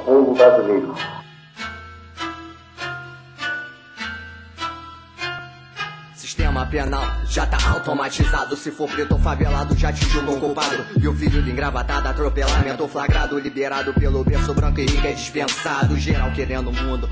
povo brasileiro. Sistema penal já tá automatizado. Se for preto ou favelado, já te julgam culpado. E o filho de engravatado, atropelamento flagrado. Liberado pelo berço branco e rico é dispensado. Geral querendo o mundo,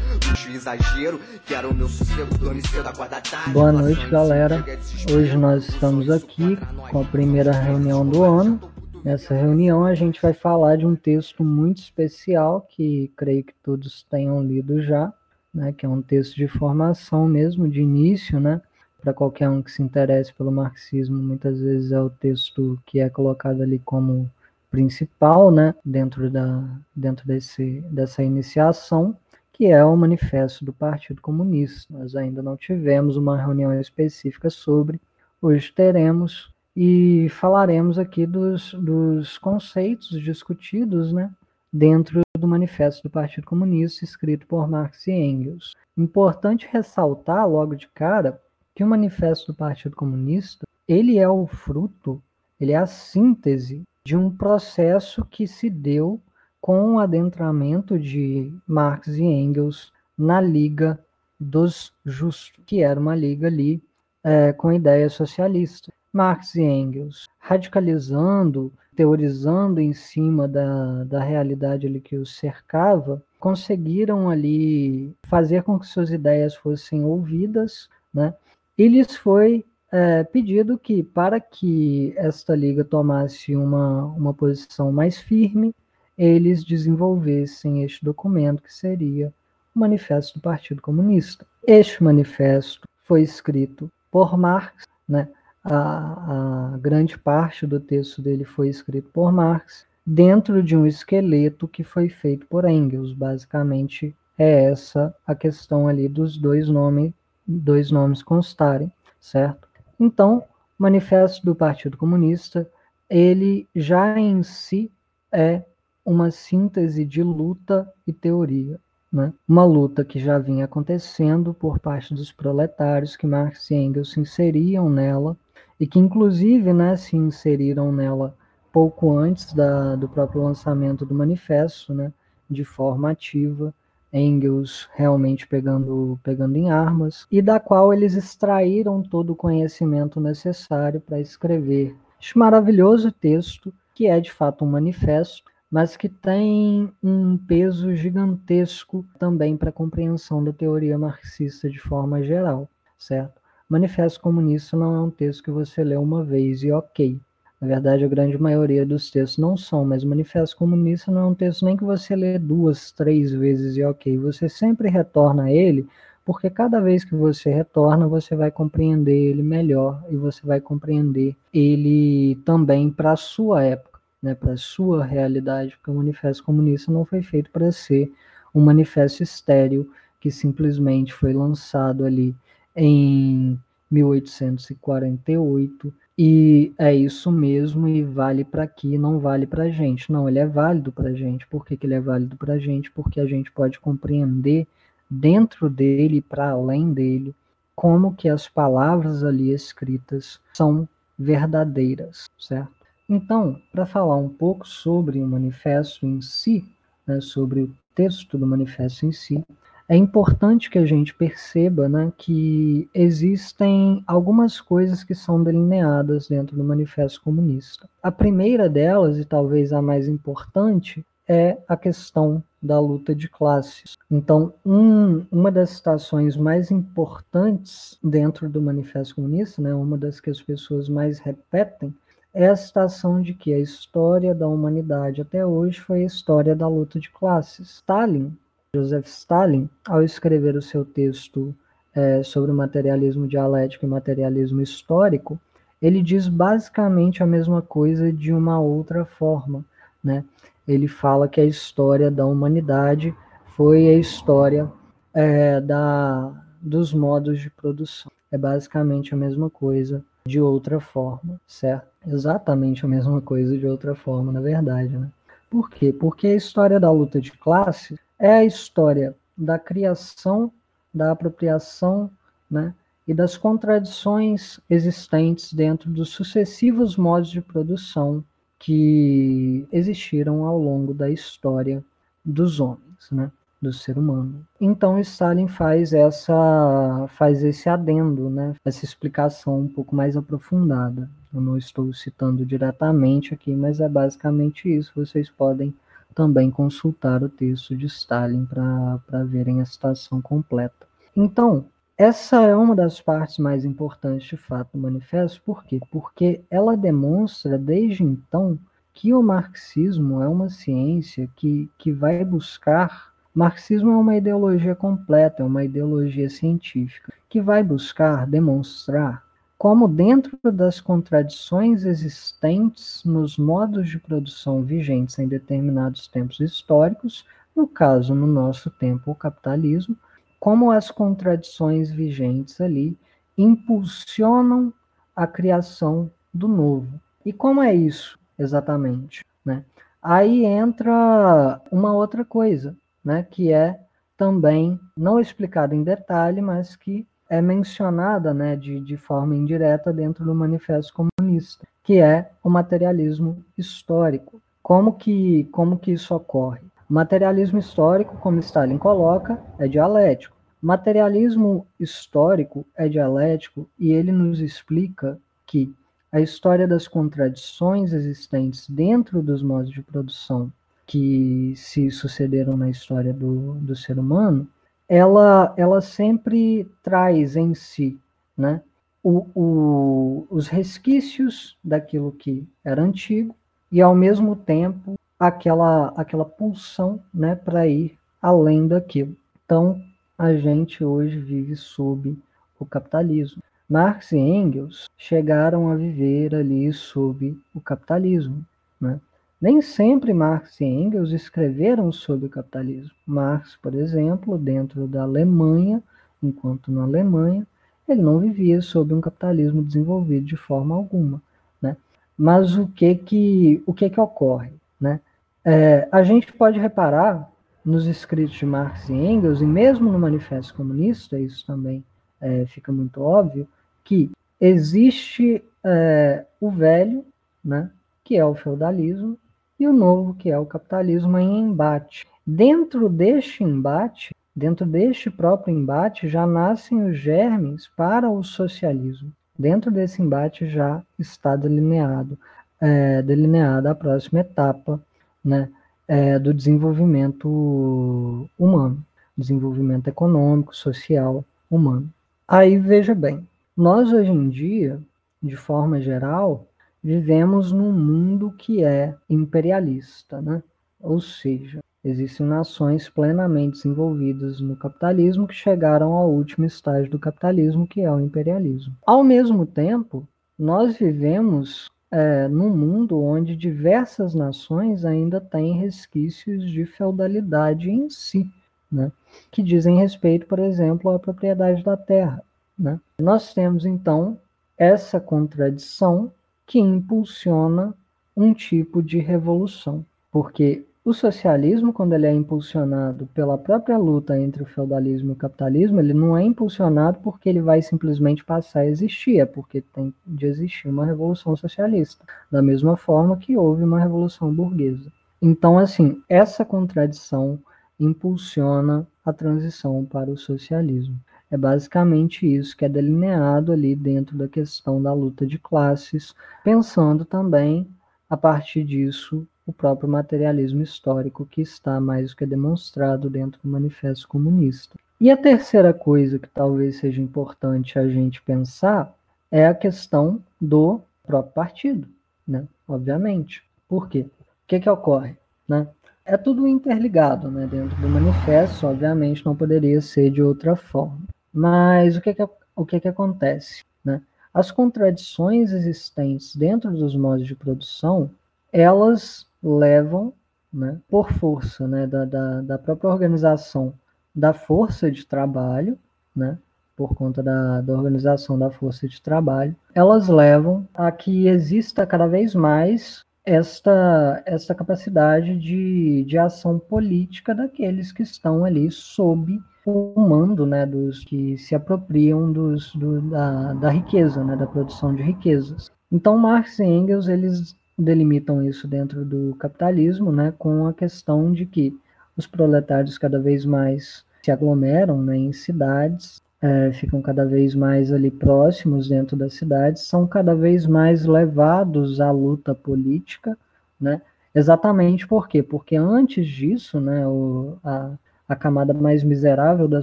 e exagero. Quero o meu sossego, dormir cedo, acordar tarde. Boa noite, galera. Hoje nós estamos aqui com a primeira reunião do ano. Nessa reunião a gente vai falar de um texto muito especial que creio que todos tenham lido já, né, que é um texto de formação mesmo, de início, né, para qualquer um que se interesse pelo marxismo, muitas vezes é o texto que é colocado ali como principal, né, dentro da dentro desse dessa iniciação, que é o manifesto do Partido Comunista. Nós ainda não tivemos uma reunião específica sobre, hoje teremos e falaremos aqui dos, dos conceitos discutidos, né, dentro do manifesto do Partido Comunista escrito por Marx e Engels. Importante ressaltar logo de cara que o manifesto do Partido Comunista, ele é o fruto, ele é a síntese de um processo que se deu com o adentramento de Marx e Engels na Liga dos Justos, que era uma liga ali é, com ideia socialista. Marx e Engels radicalizando, teorizando em cima da, da realidade ali que os cercava, conseguiram ali fazer com que suas ideias fossem ouvidas, né? E lhes foi é, pedido que, para que esta liga tomasse uma, uma posição mais firme, eles desenvolvessem este documento, que seria o Manifesto do Partido Comunista. Este manifesto foi escrito por Marx, né? A, a grande parte do texto dele foi escrito por Marx, dentro de um esqueleto que foi feito por Engels. Basicamente, é essa a questão ali dos dois nomes dois nomes constarem, certo? Então, Manifesto do Partido Comunista, ele já em si é uma síntese de luta e teoria. Né? Uma luta que já vinha acontecendo por parte dos proletários, que Marx e Engels se inseriam nela, e que inclusive né, se inseriram nela pouco antes da, do próprio lançamento do manifesto, né, de forma ativa, Engels realmente pegando, pegando em armas, e da qual eles extraíram todo o conhecimento necessário para escrever este maravilhoso texto, que é de fato um manifesto, mas que tem um peso gigantesco também para a compreensão da teoria marxista de forma geral, certo? Manifesto Comunista não é um texto que você lê uma vez e ok. Na verdade, a grande maioria dos textos não são, mas o Manifesto Comunista não é um texto nem que você lê duas, três vezes e ok. Você sempre retorna a ele, porque cada vez que você retorna, você vai compreender ele melhor e você vai compreender ele também para a sua época, né, para a sua realidade, porque o Manifesto Comunista não foi feito para ser um manifesto estéreo que simplesmente foi lançado ali em 1848 e é isso mesmo e vale para aqui, não vale para gente. Não, ele é válido para gente. Por que, que ele é válido para gente? Porque a gente pode compreender dentro dele, para além dele, como que as palavras ali escritas são verdadeiras, certo? Então, para falar um pouco sobre o manifesto em si, né, sobre o texto do manifesto em si, é importante que a gente perceba né, que existem algumas coisas que são delineadas dentro do Manifesto Comunista. A primeira delas, e talvez a mais importante, é a questão da luta de classes. Então, um, uma das citações mais importantes dentro do Manifesto Comunista, né, uma das que as pessoas mais repetem, é a citação de que a história da humanidade até hoje foi a história da luta de classes. Stalin Joseph Stalin, ao escrever o seu texto é, sobre o materialismo dialético e materialismo histórico, ele diz basicamente a mesma coisa de uma outra forma. Né? Ele fala que a história da humanidade foi a história é, da, dos modos de produção. É basicamente a mesma coisa de outra forma, certo? Exatamente a mesma coisa de outra forma, na verdade. Né? Por quê? Porque a história da luta de classes é a história da criação, da apropriação, né, e das contradições existentes dentro dos sucessivos modos de produção que existiram ao longo da história dos homens, né? do ser humano. Então Stalin faz essa faz esse adendo, né? Essa explicação um pouco mais aprofundada. Eu não estou citando diretamente aqui, mas é basicamente isso. Vocês podem também consultar o texto de Stalin para verem a citação completa. Então, essa é uma das partes mais importantes de fato do manifesto, por quê? Porque ela demonstra desde então que o marxismo é uma ciência que, que vai buscar Marxismo é uma ideologia completa, é uma ideologia científica, que vai buscar demonstrar como, dentro das contradições existentes nos modos de produção vigentes em determinados tempos históricos, no caso, no nosso tempo, o capitalismo, como as contradições vigentes ali impulsionam a criação do novo. E como é isso exatamente? Né? Aí entra uma outra coisa né, que é também não explicada em detalhe, mas que é mencionada né, de, de forma indireta dentro do Manifesto Comunista, que é o materialismo histórico. Como que, como que isso ocorre? Materialismo histórico, como Stalin coloca, é dialético. Materialismo histórico é dialético e ele nos explica que a história das contradições existentes dentro dos modos de produção que se sucederam na história do, do ser humano, ela, ela sempre traz em si né, o, o, os resquícios daquilo que era antigo e, ao mesmo tempo, aquela, aquela pulsão né, para ir além daquilo. Então, a gente hoje vive sob o capitalismo. Marx e Engels chegaram a viver ali sob o capitalismo. Né? Nem sempre Marx e Engels escreveram sobre o capitalismo. Marx, por exemplo, dentro da Alemanha, enquanto na Alemanha, ele não vivia sob um capitalismo desenvolvido de forma alguma. Né? Mas o que que, o que, que ocorre? Né? É, a gente pode reparar nos escritos de Marx e Engels, e mesmo no Manifesto Comunista, isso também é, fica muito óbvio, que existe é, o velho, né, que é o feudalismo, e o novo, que é o capitalismo, em embate. Dentro deste embate, dentro deste próprio embate, já nascem os germes para o socialismo. Dentro desse embate já está delineado, é, delineada a próxima etapa né, é, do desenvolvimento humano, desenvolvimento econômico, social, humano. Aí veja bem, nós hoje em dia, de forma geral, vivemos num mundo que é imperialista, né? Ou seja, existem nações plenamente desenvolvidas no capitalismo que chegaram ao último estágio do capitalismo, que é o imperialismo. Ao mesmo tempo, nós vivemos é, num mundo onde diversas nações ainda têm resquícios de feudalidade em si, né? que dizem respeito, por exemplo, à propriedade da terra. Né? Nós temos, então, essa contradição que impulsiona um tipo de revolução, porque o socialismo, quando ele é impulsionado pela própria luta entre o feudalismo e o capitalismo, ele não é impulsionado porque ele vai simplesmente passar a existir, é porque tem de existir uma revolução socialista, da mesma forma que houve uma revolução burguesa. Então, assim, essa contradição impulsiona a transição para o socialismo. É basicamente isso que é delineado ali dentro da questão da luta de classes, pensando também, a partir disso, o próprio materialismo histórico que está mais do que demonstrado dentro do Manifesto Comunista. E a terceira coisa que talvez seja importante a gente pensar é a questão do próprio partido, né? Obviamente. Por quê? O que, que ocorre? Né? É tudo interligado né? dentro do manifesto, obviamente não poderia ser de outra forma. Mas o que, que, o que, que acontece? Né? As contradições existentes dentro dos modos de produção, elas levam, né, por força né, da, da, da própria organização da força de trabalho, né, por conta da, da organização da força de trabalho, elas levam a que exista cada vez mais esta, esta capacidade de, de ação política daqueles que estão ali sob o mando né, dos que se apropriam dos, do, da, da riqueza, né, da produção de riquezas. Então, Marx e Engels eles delimitam isso dentro do capitalismo, né, com a questão de que os proletários cada vez mais se aglomeram né, em cidades, é, ficam cada vez mais ali próximos dentro das cidades, são cada vez mais levados à luta política, né? Exatamente por quê? Porque antes disso, né, o, a, a camada mais miserável da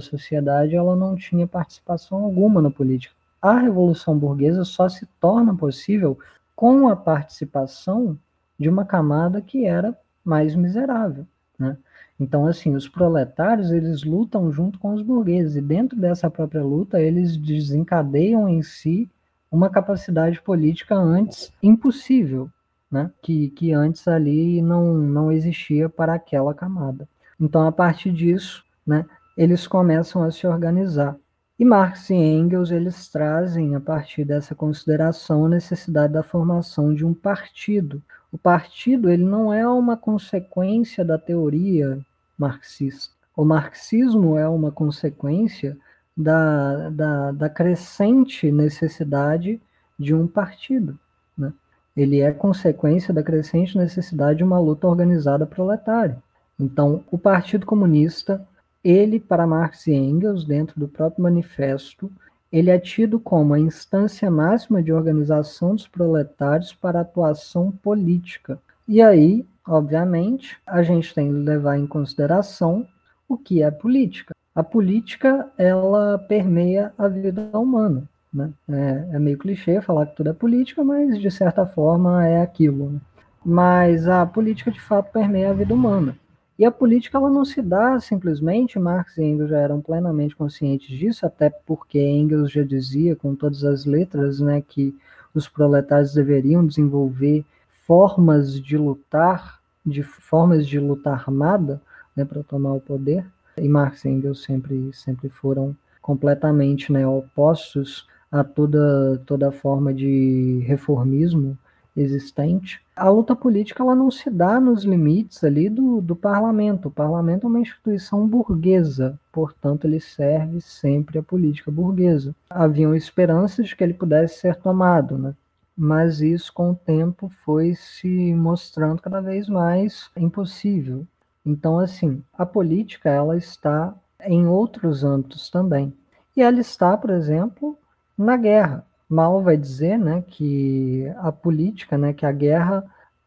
sociedade, ela não tinha participação alguma na política. A revolução burguesa só se torna possível com a participação de uma camada que era mais miserável, né? Então, assim, os proletários, eles lutam junto com os burgueses, e dentro dessa própria luta, eles desencadeiam em si uma capacidade política antes impossível, né? que, que antes ali não, não existia para aquela camada. Então, a partir disso, né, eles começam a se organizar. E Marx e Engels eles trazem a partir dessa consideração a necessidade da formação de um partido. O partido ele não é uma consequência da teoria marxista. O marxismo é uma consequência da, da, da crescente necessidade de um partido. Né? Ele é consequência da crescente necessidade de uma luta organizada proletária. Então, o Partido Comunista ele, para Marx e Engels, dentro do próprio manifesto, ele é tido como a instância máxima de organização dos proletários para atuação política. E aí, obviamente, a gente tem que levar em consideração o que é política. A política, ela permeia a vida humana. Né? É, é meio clichê falar que tudo é política, mas de certa forma é aquilo. Né? Mas a política, de fato, permeia a vida humana. E a política ela não se dá simplesmente, Marx e Engels já eram plenamente conscientes disso, até porque Engels já dizia com todas as letras né, que os proletários deveriam desenvolver formas de lutar, de formas de luta armada né, para tomar o poder. E Marx e Engels sempre, sempre foram completamente né, opostos a toda, toda forma de reformismo existente. A luta política ela não se dá nos limites ali do, do parlamento. O parlamento é uma instituição burguesa, portanto, ele serve sempre à política burguesa. Haviam esperanças de que ele pudesse ser tomado, né? mas isso, com o tempo, foi se mostrando cada vez mais impossível. Então, assim, a política ela está em outros âmbitos também. E ela está, por exemplo, na guerra. Mal vai dizer, né, que a política, né, que a guerra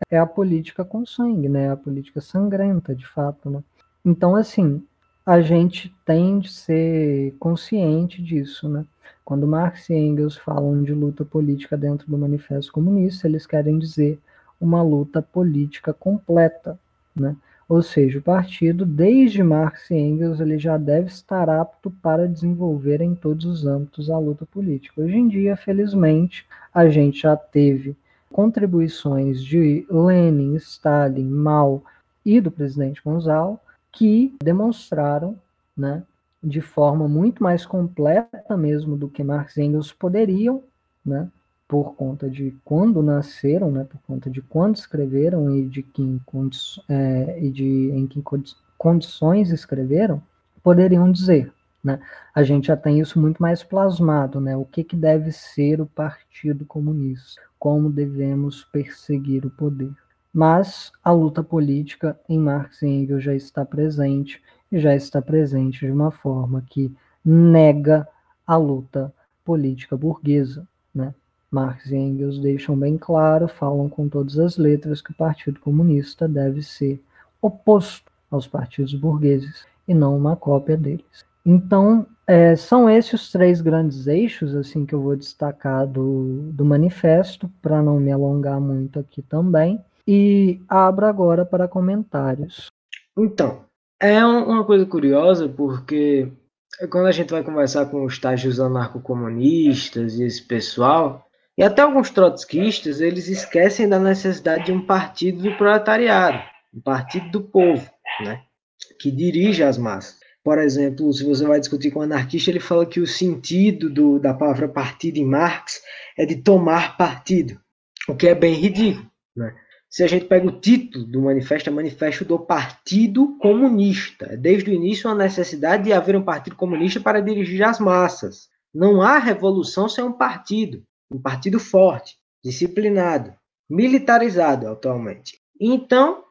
é a política com sangue, né, a política sangrenta, de fato, né. Então, assim, a gente tem de ser consciente disso, né. Quando Marx e Engels falam de luta política dentro do Manifesto Comunista, eles querem dizer uma luta política completa, né. Ou seja, o partido, desde Marx e Engels, ele já deve estar apto para desenvolver em todos os âmbitos a luta política. Hoje em dia, felizmente, a gente já teve contribuições de Lenin, Stalin, Mao e do presidente Gonzalo que demonstraram, né, de forma muito mais completa mesmo do que Marx e Engels poderiam, né, por conta de quando nasceram, né, por conta de quando escreveram e de, que em, é, e de em que condições escreveram, poderiam dizer. Né? A gente já tem isso muito mais plasmado, né? o que, que deve ser o Partido Comunista, como devemos perseguir o poder. Mas a luta política em Marx e Engels já está presente, e já está presente de uma forma que nega a luta política burguesa. Né? Marx e Engels deixam bem claro, falam com todas as letras que o Partido Comunista deve ser oposto aos partidos burgueses e não uma cópia deles. Então, é, são esses os três grandes eixos assim que eu vou destacar do, do manifesto, para não me alongar muito aqui também. E abro agora para comentários. Então, é uma coisa curiosa, porque quando a gente vai conversar com os estágios anarcocomunistas e esse pessoal, e até alguns trotskistas, eles esquecem da necessidade de um partido do proletariado, um partido do povo, né? que dirige as massas. Por exemplo, se você vai discutir com um anarquista, ele fala que o sentido do, da palavra partido em Marx é de tomar partido, o que é bem ridículo. Né? Se a gente pega o título do manifesto, é Manifesto do Partido Comunista. Desde o início, a necessidade de haver um partido comunista para dirigir as massas. Não há revolução sem um partido um partido forte, disciplinado, militarizado atualmente. Então,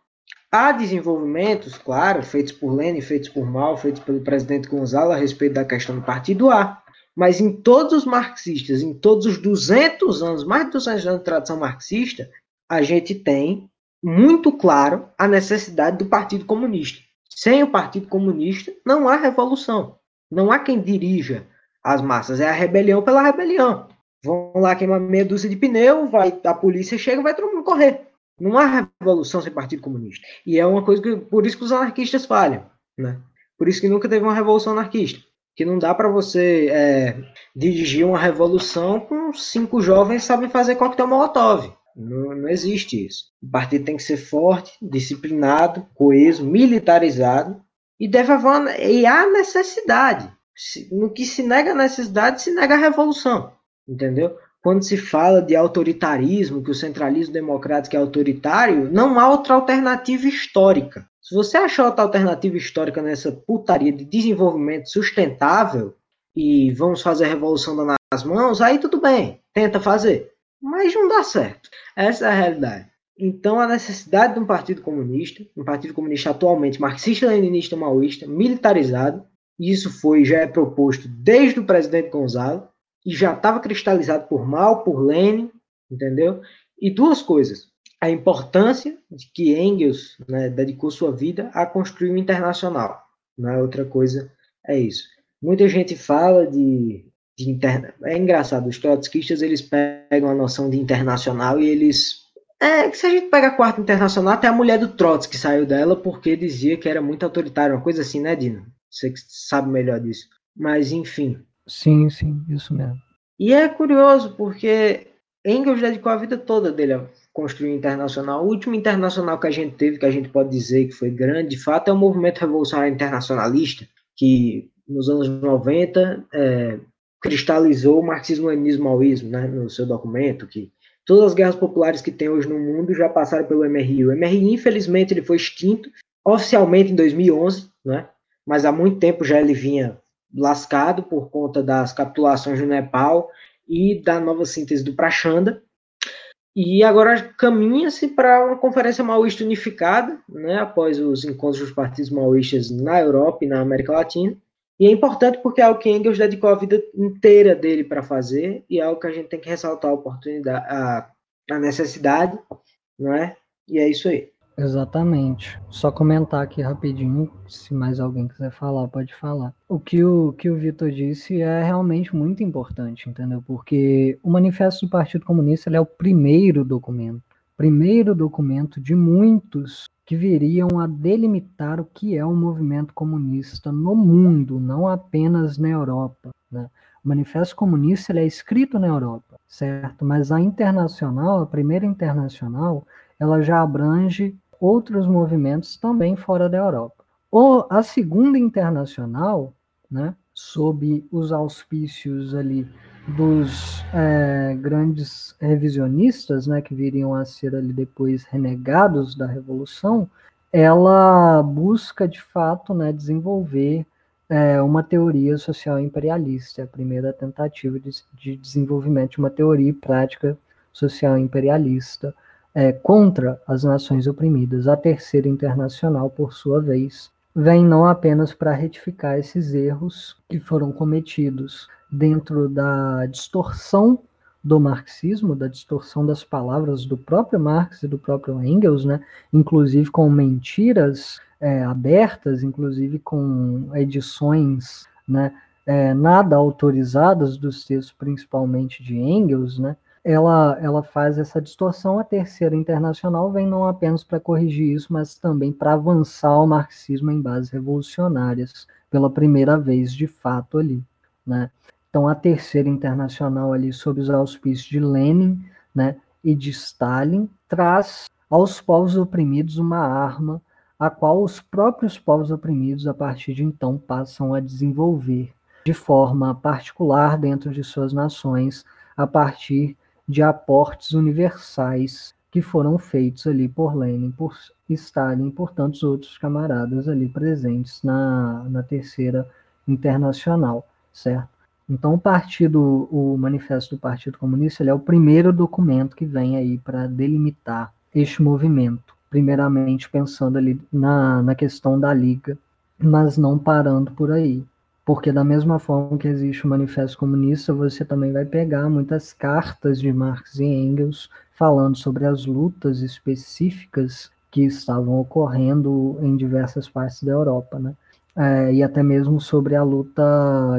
Há desenvolvimentos, claro, feitos por Lenin, feitos por Mao, feitos pelo presidente Gonzalo a respeito da questão do partido A. Mas em todos os marxistas, em todos os 200 anos, mais de 200 anos de tradição marxista, a gente tem muito claro a necessidade do Partido Comunista. Sem o Partido Comunista, não há revolução. Não há quem dirija as massas. É a rebelião pela rebelião. Vão lá queimar meia dúzia de pneu, vai, a polícia chega, vai todo mundo correr. Não há revolução sem Partido Comunista. E é uma coisa que, por isso que os anarquistas falham, né? Por isso que nunca teve uma revolução anarquista. Que não dá para você é, dirigir uma revolução com cinco jovens que sabem fazer coquetel molotov. Não, não existe isso. O partido tem que ser forte, disciplinado, coeso, militarizado e deve haver e há necessidade. No que se nega a necessidade, se nega a revolução. Entendeu? quando se fala de autoritarismo, que o centralismo democrático é autoritário, não há outra alternativa histórica. Se você achar outra alternativa histórica nessa putaria de desenvolvimento sustentável e vamos fazer a revolução nas mãos, aí tudo bem, tenta fazer. Mas não dá certo. Essa é a realidade. Então, a necessidade de um partido comunista, um partido comunista atualmente marxista-leninista maoísta, militarizado, isso foi já é proposto desde o presidente Gonzalo, e já estava cristalizado por Mal, por Lenin, entendeu? E duas coisas. A importância de que Engels né, dedicou sua vida a construir um internacional. Né? Outra coisa é isso. Muita gente fala de, de interna... É engraçado, os trotskistas eles pegam a noção de internacional e eles é que se a gente pega a quarta internacional, até a mulher do Trotsky saiu dela porque dizia que era muito autoritária, uma coisa assim, né, Dino? Você que sabe melhor disso. Mas, enfim, Sim, sim, isso mesmo. E é curioso, porque Engels dedicou a vida toda dele a construir o internacional. O último internacional que a gente teve, que a gente pode dizer que foi grande, de fato, é o movimento revolucionário internacionalista, que nos anos 90 é, cristalizou o marxismo-leninismo-maoísmo né, no seu documento, que todas as guerras populares que tem hoje no mundo já passaram pelo MRI. O MRI, infelizmente, ele foi extinto oficialmente em 2011, né, mas há muito tempo já ele vinha lascado por conta das capitulações do Nepal e da nova síntese do Prachanda. E agora caminha-se para uma conferência maoísta unificada, né, após os encontros dos partidos maoístas na Europa e na América Latina. E é importante porque é algo que Engels dedicou a vida inteira dele para fazer, e é algo que a gente tem que ressaltar a oportunidade, a, a necessidade, não é? E é isso aí. Exatamente. Só comentar aqui rapidinho, se mais alguém quiser falar, pode falar. O que o, que o Vitor disse é realmente muito importante, entendeu? Porque o Manifesto do Partido Comunista é o primeiro documento, primeiro documento de muitos que viriam a delimitar o que é o movimento comunista no mundo, não apenas na Europa. Né? O Manifesto Comunista é escrito na Europa, certo? Mas a internacional, a primeira internacional, ela já abrange outros movimentos também fora da Europa. O, a segunda internacional, né, sob os auspícios ali dos é, grandes revisionistas, né, que viriam a ser ali depois renegados da Revolução, ela busca de fato né, desenvolver é, uma teoria social imperialista, a primeira tentativa de, de desenvolvimento de uma teoria e prática social imperialista é, contra as nações oprimidas. A Terceira Internacional, por sua vez, vem não apenas para retificar esses erros que foram cometidos dentro da distorção do marxismo, da distorção das palavras do próprio Marx e do próprio Engels, né? inclusive com mentiras é, abertas, inclusive com edições né, é, nada autorizadas dos textos, principalmente de Engels, né? Ela, ela faz essa distorção. A terceira internacional vem não apenas para corrigir isso, mas também para avançar o marxismo em bases revolucionárias pela primeira vez de fato ali, né? Então a terceira internacional ali sob os auspícios de Lenin, né, e de Stalin traz aos povos oprimidos uma arma a qual os próprios povos oprimidos a partir de então passam a desenvolver de forma particular dentro de suas nações a partir de aportes universais que foram feitos ali por Lenin, por Stalin por tantos outros camaradas ali presentes na, na terceira internacional, certo? Então o partido, o manifesto do Partido Comunista, ele é o primeiro documento que vem aí para delimitar este movimento, primeiramente pensando ali na, na questão da Liga, mas não parando por aí. Porque da mesma forma que existe o Manifesto Comunista, você também vai pegar muitas cartas de Marx e Engels falando sobre as lutas específicas que estavam ocorrendo em diversas partes da Europa, né? É, e até mesmo sobre a luta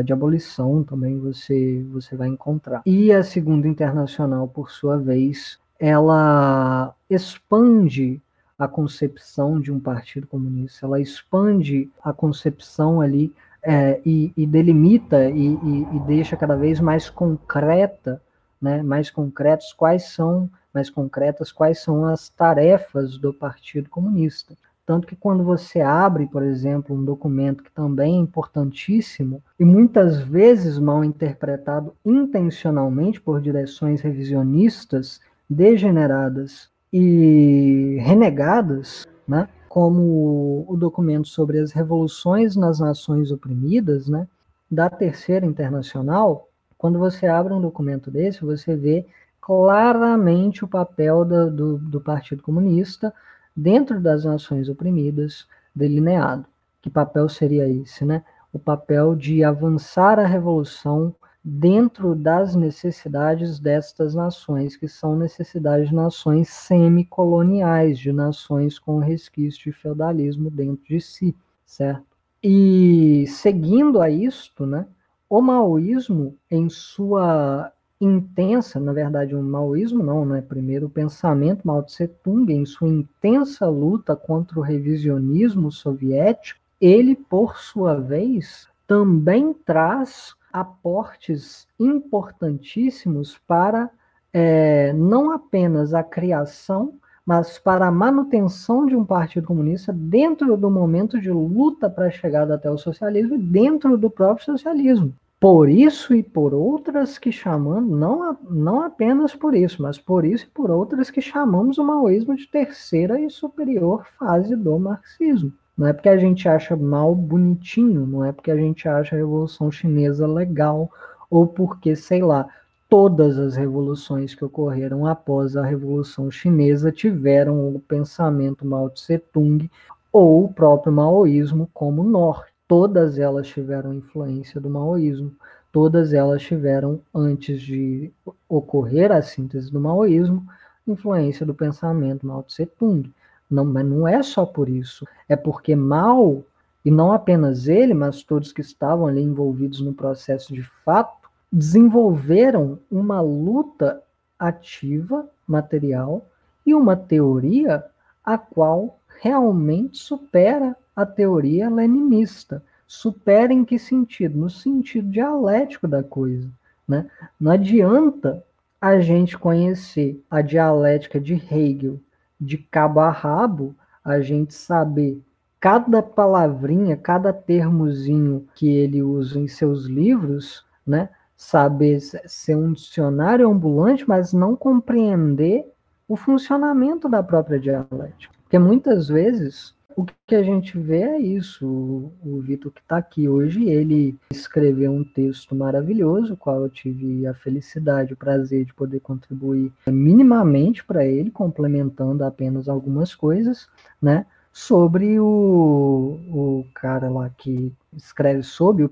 de abolição também você, você vai encontrar. E a Segunda Internacional, por sua vez, ela expande a concepção de um partido comunista, ela expande a concepção ali é, e, e, delimita e, e, e, deixa cada vez mais concreta, né, mais concretos quais são, mais concretas quais são as tarefas do Partido Comunista. Tanto que quando você abre, por exemplo, um documento que também é importantíssimo e muitas vezes mal interpretado intencionalmente por direções revisionistas, degeneradas e renegadas, né? Como o documento sobre as revoluções nas nações oprimidas, né, da Terceira Internacional, quando você abre um documento desse, você vê claramente o papel do, do, do Partido Comunista dentro das nações oprimidas delineado. Que papel seria esse, né? O papel de avançar a revolução dentro das necessidades destas nações, que são necessidades de nações semicoloniais, de nações com resquício de feudalismo dentro de si, certo? E seguindo a isto, né, o maoísmo, em sua intensa, na verdade, o maoísmo não, né? Primeiro, o pensamento Mao Tse Tung, em sua intensa luta contra o revisionismo soviético, ele, por sua vez, também traz aportes importantíssimos para é, não apenas a criação, mas para a manutenção de um partido comunista dentro do momento de luta para a chegada até o socialismo e dentro do próprio socialismo. Por isso e por outras que chamamos, não, não apenas por isso, mas por isso e por outras que chamamos o maoísmo de terceira e superior fase do marxismo. Não é porque a gente acha mal bonitinho, não é porque a gente acha a Revolução Chinesa legal, ou porque, sei lá, todas as revoluções que ocorreram após a Revolução Chinesa tiveram o pensamento Mao Tse Tung ou o próprio maoísmo como norte. Todas elas tiveram influência do maoísmo, todas elas tiveram, antes de ocorrer a síntese do maoísmo, influência do pensamento Mao Tse Tung. Não, mas não é só por isso. É porque Mal, e não apenas ele, mas todos que estavam ali envolvidos no processo de fato, desenvolveram uma luta ativa, material, e uma teoria a qual realmente supera a teoria leninista. Supera em que sentido? No sentido dialético da coisa. Né? Não adianta a gente conhecer a dialética de Hegel de cabo a rabo, a gente saber cada palavrinha, cada termozinho que ele usa em seus livros, né? Saber ser um dicionário ambulante, mas não compreender o funcionamento da própria dialética. Porque muitas vezes o que a gente vê é isso. O, o Vitor que está aqui hoje, ele escreveu um texto maravilhoso, qual eu tive a felicidade, o prazer de poder contribuir minimamente para ele, complementando apenas algumas coisas, né? Sobre o, o cara lá que escreve sob o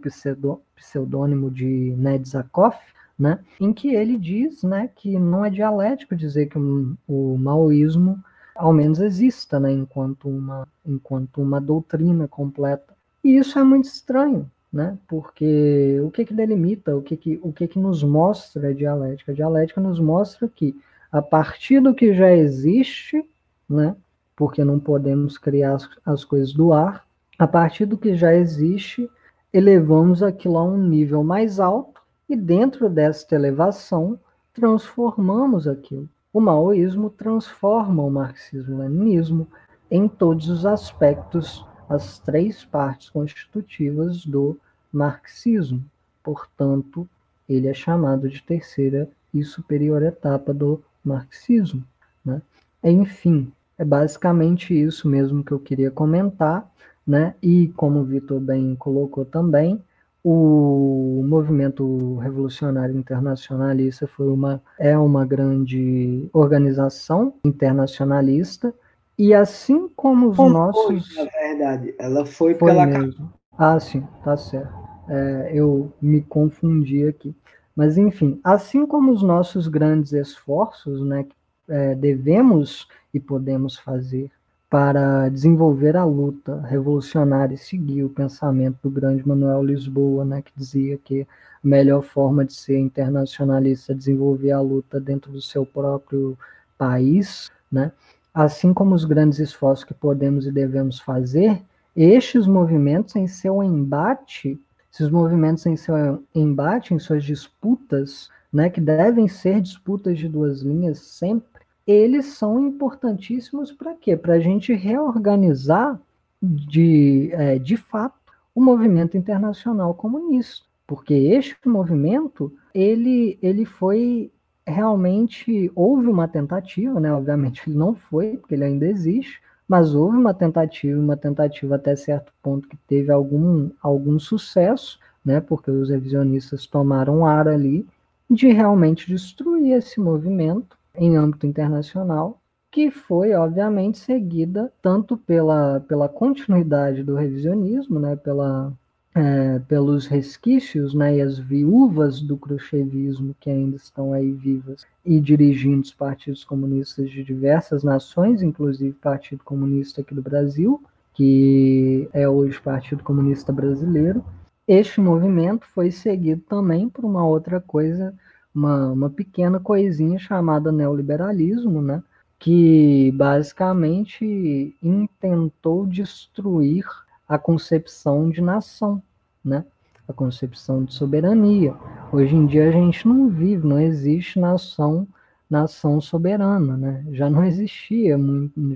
pseudônimo de Ned Zakoff, né? Em que ele diz, né, que não é dialético dizer que o, o maoísmo ao menos exista, né, enquanto uma, enquanto uma doutrina completa. E isso é muito estranho, né, porque o que que delimita, o que que, o que que nos mostra a dialética? A dialética nos mostra que a partir do que já existe, né, porque não podemos criar as, as coisas do ar, a partir do que já existe, elevamos aquilo a um nível mais alto e dentro desta elevação transformamos aquilo. O maoísmo transforma o marxismo-leninismo em todos os aspectos, as três partes constitutivas do marxismo. Portanto, ele é chamado de terceira e superior etapa do marxismo. Né? Enfim, é basicamente isso mesmo que eu queria comentar, né? E como o Vitor bem colocou também, o movimento revolucionário internacionalista foi uma é uma grande organização internacionalista E assim como os Como nossos. Foi, na verdade, ela foi, Foi pela mesmo. Ah, sim, tá certo. É, eu me confundi aqui. Mas, enfim, assim como os nossos grandes esforços, né, que é, devemos e podemos fazer para desenvolver a luta revolucionária e seguir o pensamento do grande Manuel Lisboa, né, que dizia que a melhor forma de ser internacionalista é desenvolver a luta dentro do seu próprio país, né? Assim como os grandes esforços que podemos e devemos fazer, estes movimentos em seu embate, esses movimentos em seu embate, em suas disputas, né, que devem ser disputas de duas linhas sempre, eles são importantíssimos para quê? Para a gente reorganizar de, é, de fato o movimento internacional comunista, porque este movimento ele, ele foi realmente houve uma tentativa, né? Obviamente ele não foi, porque ele ainda existe, mas houve uma tentativa, uma tentativa até certo ponto que teve algum, algum sucesso, né? Porque os revisionistas tomaram ar ali de realmente destruir esse movimento em âmbito internacional, que foi, obviamente, seguida tanto pela, pela continuidade do revisionismo, né, pela, é, pelos resquícios né, e as viúvas do cruchevismo que ainda estão aí vivas e dirigindo os partidos comunistas de diversas nações, inclusive o Partido Comunista aqui do Brasil, que é hoje o Partido Comunista Brasileiro. Este movimento foi seguido também por uma outra coisa uma, uma pequena coisinha chamada neoliberalismo, né? que basicamente intentou destruir a concepção de nação, né? a concepção de soberania. Hoje em dia a gente não vive, não existe nação nação soberana, né? Já não existia,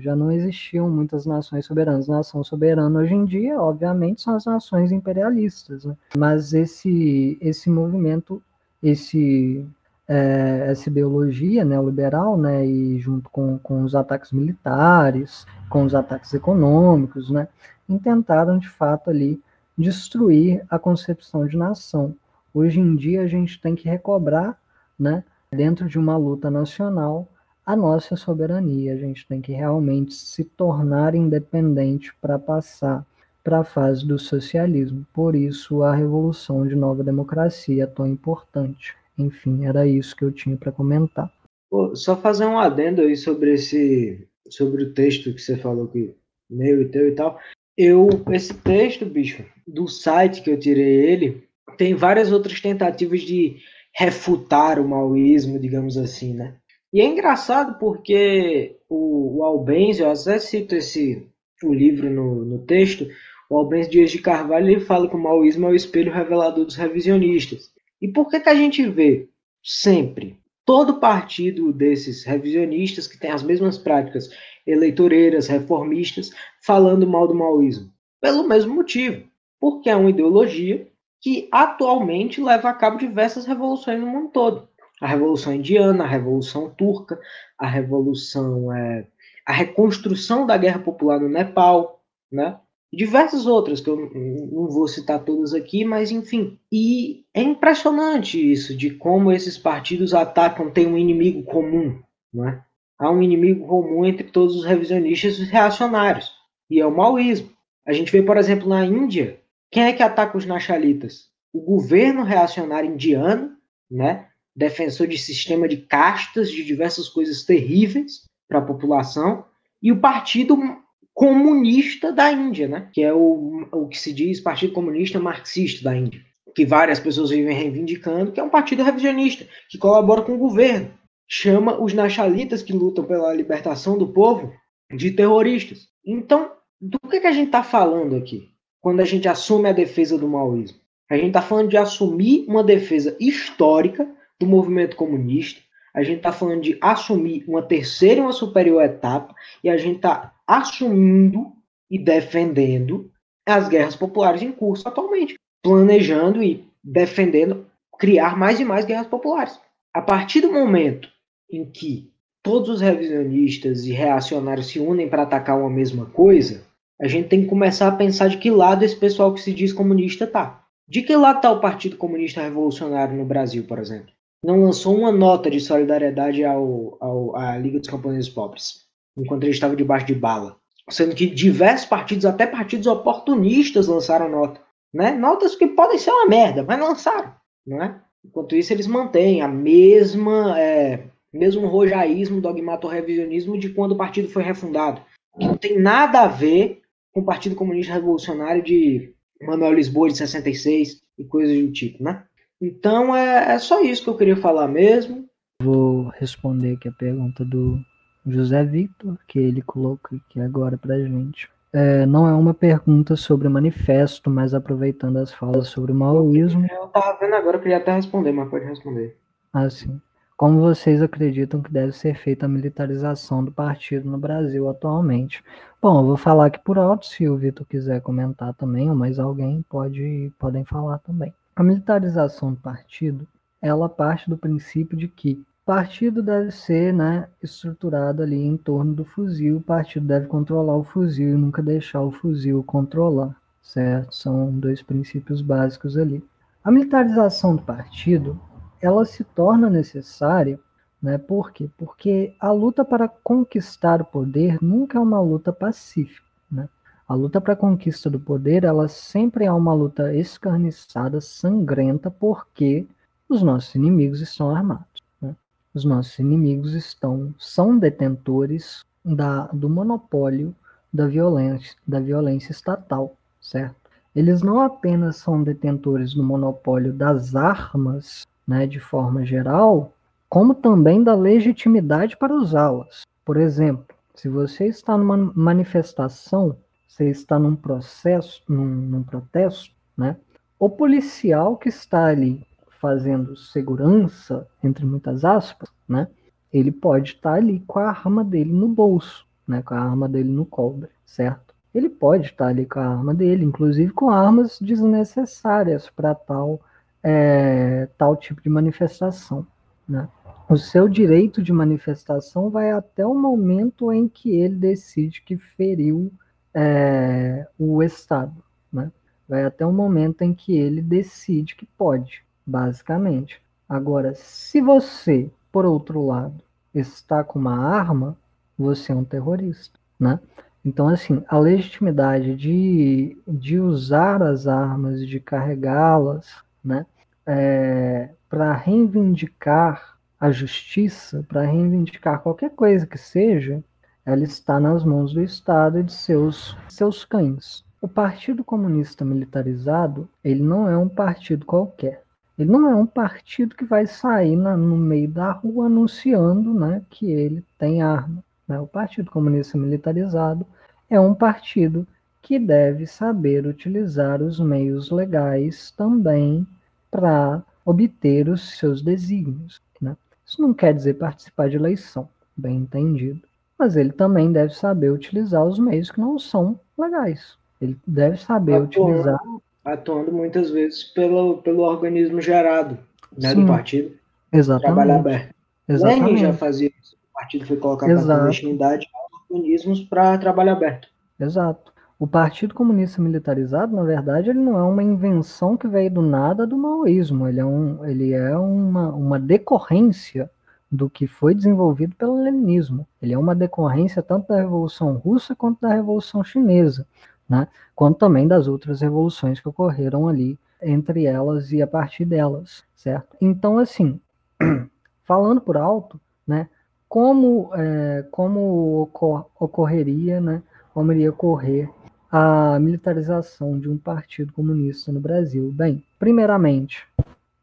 já não existiam muitas nações soberanas. Nação soberana hoje em dia, obviamente, são as nações imperialistas, né? Mas esse esse movimento esse, é, essa ideologia neoliberal, né, e junto com, com os ataques militares, com os ataques econômicos, né, intentaram de fato ali destruir a concepção de nação. Hoje em dia a gente tem que recobrar, né, dentro de uma luta nacional, a nossa soberania. A gente tem que realmente se tornar independente para passar para a fase do socialismo. Por isso, a revolução de nova democracia é tão importante. Enfim, era isso que eu tinha para comentar. Só fazer um adendo aí sobre esse, sobre o texto que você falou que meu e teu e tal. Eu, esse texto, bicho, do site que eu tirei ele, tem várias outras tentativas de refutar o maoísmo, digamos assim, né? E é engraçado porque o, o Albenzio, eu até cito esse o livro no, no texto, o Albens Dias de Carvalho ele fala que o maoísmo é o espelho revelador dos revisionistas. E por que, que a gente vê sempre todo partido desses revisionistas que tem as mesmas práticas eleitoreiras, reformistas, falando mal do maoísmo? Pelo mesmo motivo. Porque é uma ideologia que atualmente leva a cabo diversas revoluções no mundo todo. A Revolução Indiana, a Revolução Turca, a Revolução, é, a reconstrução da Guerra Popular no Nepal, né? Diversas outras, que eu não vou citar todas aqui, mas enfim. E é impressionante isso, de como esses partidos atacam, tem um inimigo comum, não é? Há um inimigo comum entre todos os revisionistas e os reacionários, e é o maoísmo. A gente vê, por exemplo, na Índia, quem é que ataca os naxalitas? O governo reacionário indiano, né? defensor de sistema de castas, de diversas coisas terríveis para a população, e o partido comunista da Índia, né? que é o, o que se diz Partido Comunista Marxista da Índia, que várias pessoas vivem reivindicando, que é um partido revisionista, que colabora com o governo. Chama os naxalitas que lutam pela libertação do povo de terroristas. Então, do que, que a gente está falando aqui quando a gente assume a defesa do maoísmo? A gente está falando de assumir uma defesa histórica do movimento comunista, a gente está falando de assumir uma terceira e uma superior etapa, e a gente está assumindo e defendendo as guerras populares em curso atualmente, planejando e defendendo criar mais e mais guerras populares. A partir do momento em que todos os revisionistas e reacionários se unem para atacar uma mesma coisa, a gente tem que começar a pensar de que lado esse pessoal que se diz comunista tá. De que lado está o Partido Comunista Revolucionário no Brasil, por exemplo? Não lançou uma nota de solidariedade ao, ao, à Liga dos Camponeses Pobres. Enquanto ele estava debaixo de bala. Sendo que diversos partidos, até partidos oportunistas, lançaram nota. Né? Notas que podem ser uma merda, mas lançaram. Não é? Enquanto isso, eles mantêm a mesma, é, mesmo rojaísmo, dogmato-revisionismo de quando o partido foi refundado. Que não tem nada a ver com o Partido Comunista Revolucionário de Manuel Lisboa de 66 e coisas do tipo, né? Então é, é só isso que eu queria falar mesmo. Vou responder aqui a pergunta do José Victor, que ele coloca aqui agora pra gente. É, não é uma pergunta sobre o manifesto, mas aproveitando as falas sobre o maoísmo. Eu estava vendo agora, eu queria até responder, mas pode responder. Ah, sim. Como vocês acreditam que deve ser feita a militarização do partido no Brasil atualmente? Bom, eu vou falar aqui por alto, se o Vitor quiser comentar também, ou mais alguém pode podem falar também. A militarização do partido, ela parte do princípio de que partido deve ser né, estruturado ali em torno do fuzil, o partido deve controlar o fuzil e nunca deixar o fuzil controlar, certo? São dois princípios básicos ali. A militarização do partido, ela se torna necessária, né? Por quê? Porque a luta para conquistar o poder nunca é uma luta pacífica, né? A luta para a conquista do poder, ela sempre é uma luta escarniçada, sangrenta, porque os nossos inimigos estão armados os nossos inimigos estão são detentores da, do monopólio da violência, da violência estatal, certo? Eles não apenas são detentores do monopólio das armas, né, de forma geral, como também da legitimidade para usá-las. Por exemplo, se você está numa manifestação, você está num processo, num, num protesto, né? O policial que está ali fazendo segurança, entre muitas aspas, né? Ele pode estar ali com a arma dele no bolso, né? Com a arma dele no cobre, certo? Ele pode estar ali com a arma dele, inclusive com armas desnecessárias para tal é, tal tipo de manifestação, né? O seu direito de manifestação vai até o momento em que ele decide que feriu é, o Estado, né? Vai até o momento em que ele decide que pode basicamente. Agora, se você, por outro lado, está com uma arma, você é um terrorista, né? Então, assim, a legitimidade de, de usar as armas, de carregá-las, né, é, para reivindicar a justiça, para reivindicar qualquer coisa que seja, ela está nas mãos do Estado e de seus, seus cães. O Partido Comunista Militarizado, ele não é um partido qualquer. Ele não é um partido que vai sair na, no meio da rua anunciando né, que ele tem arma. Né? O Partido Comunista Militarizado é um partido que deve saber utilizar os meios legais também para obter os seus desígnios. Né? Isso não quer dizer participar de eleição, bem entendido. Mas ele também deve saber utilizar os meios que não são legais. Ele deve saber utilizar atuando muitas vezes pelo, pelo organismo gerado né, do partido. Exatamente. Trabalho aberto. Exatamente. Lenin já fazia isso. O partido foi colocar na clandestinidade organismos para trabalho aberto. Exato. O Partido Comunista Militarizado, na verdade, ele não é uma invenção que veio do nada do maoísmo. Ele é, um, ele é uma, uma decorrência do que foi desenvolvido pelo leninismo. Ele é uma decorrência tanto da Revolução Russa quanto da Revolução Chinesa né? quanto também das outras revoluções que ocorreram ali entre elas e a partir delas, certo? Então, assim, falando por alto, né, como, é, como ocor ocorreria, né, como iria ocorrer a militarização de um partido comunista no Brasil? Bem, primeiramente,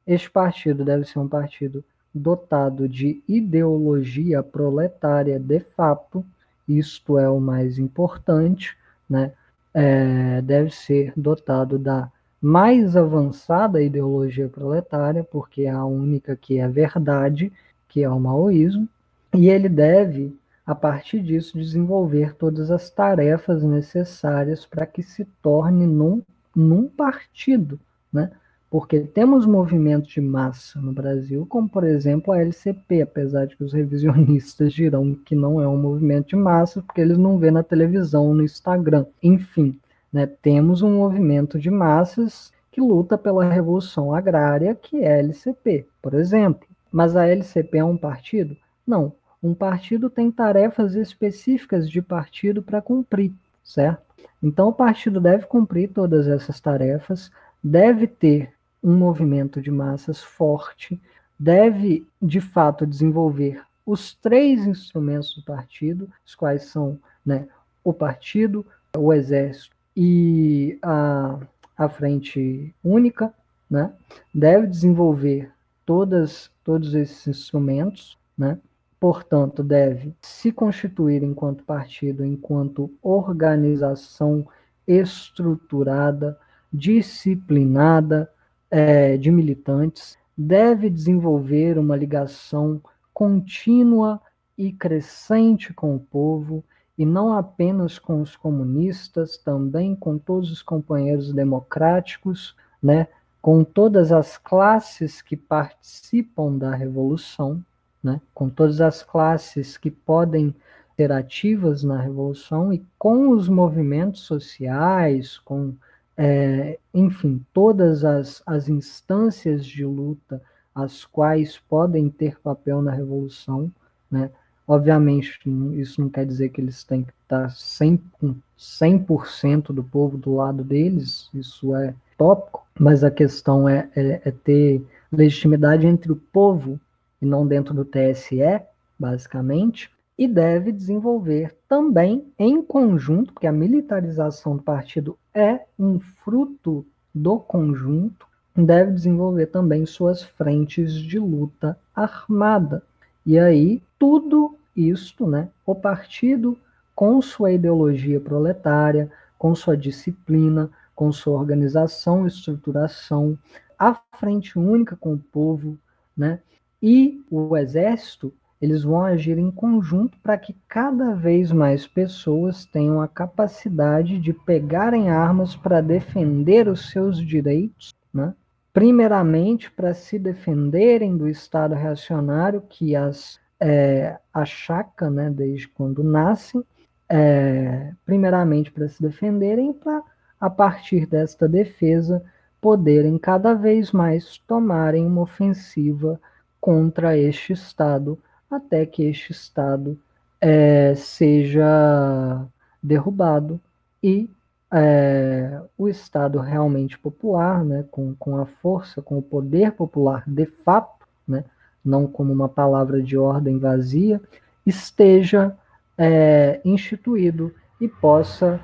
este partido deve ser um partido dotado de ideologia proletária de fato, isto é o mais importante, né? É, deve ser dotado da mais avançada ideologia proletária, porque é a única que é verdade, que é o maoísmo, e ele deve, a partir disso, desenvolver todas as tarefas necessárias para que se torne num, num partido, né? Porque temos movimentos de massa no Brasil, como por exemplo a LCP, apesar de que os revisionistas dirão que não é um movimento de massa, porque eles não vê na televisão, no Instagram. Enfim, né, temos um movimento de massas que luta pela revolução agrária, que é a LCP, por exemplo. Mas a LCP é um partido? Não. Um partido tem tarefas específicas de partido para cumprir, certo? Então, o partido deve cumprir todas essas tarefas, deve ter um movimento de massas forte, deve, de fato, desenvolver os três instrumentos do partido, os quais são né, o partido, o exército e a, a frente única, né, deve desenvolver todas, todos esses instrumentos, né, portanto, deve se constituir enquanto partido, enquanto organização estruturada, disciplinada é, de militantes, deve desenvolver uma ligação contínua e crescente com o povo, e não apenas com os comunistas, também com todos os companheiros democráticos, né, com todas as classes que participam da revolução, né, com todas as classes que podem ser ativas na revolução e com os movimentos sociais, com, é, enfim, todas as, as instâncias de luta as quais podem ter papel na revolução, né? Obviamente, isso não quer dizer que eles têm que estar 100%, 100 do povo do lado deles, isso é tópico, mas a questão é, é, é ter legitimidade entre o povo e não dentro do TSE, basicamente, e deve desenvolver também em conjunto, porque a militarização do partido é um fruto do conjunto, deve desenvolver também suas frentes de luta armada. E aí, tudo isto, né, o partido com sua ideologia proletária, com sua disciplina, com sua organização e estruturação, a frente única com o povo, né, e o exército, eles vão agir em conjunto para que cada vez mais pessoas tenham a capacidade de pegarem armas para defender os seus direitos, né? primeiramente para se defenderem do Estado reacionário que as é, achaca né, desde quando nascem, é, primeiramente para se defenderem, para a partir desta defesa poderem cada vez mais tomarem uma ofensiva contra este Estado, até que este Estado é, seja derrubado e é, o Estado realmente popular, né, com, com a força, com o poder popular de fato, né, não como uma palavra de ordem vazia, esteja é, instituído e possa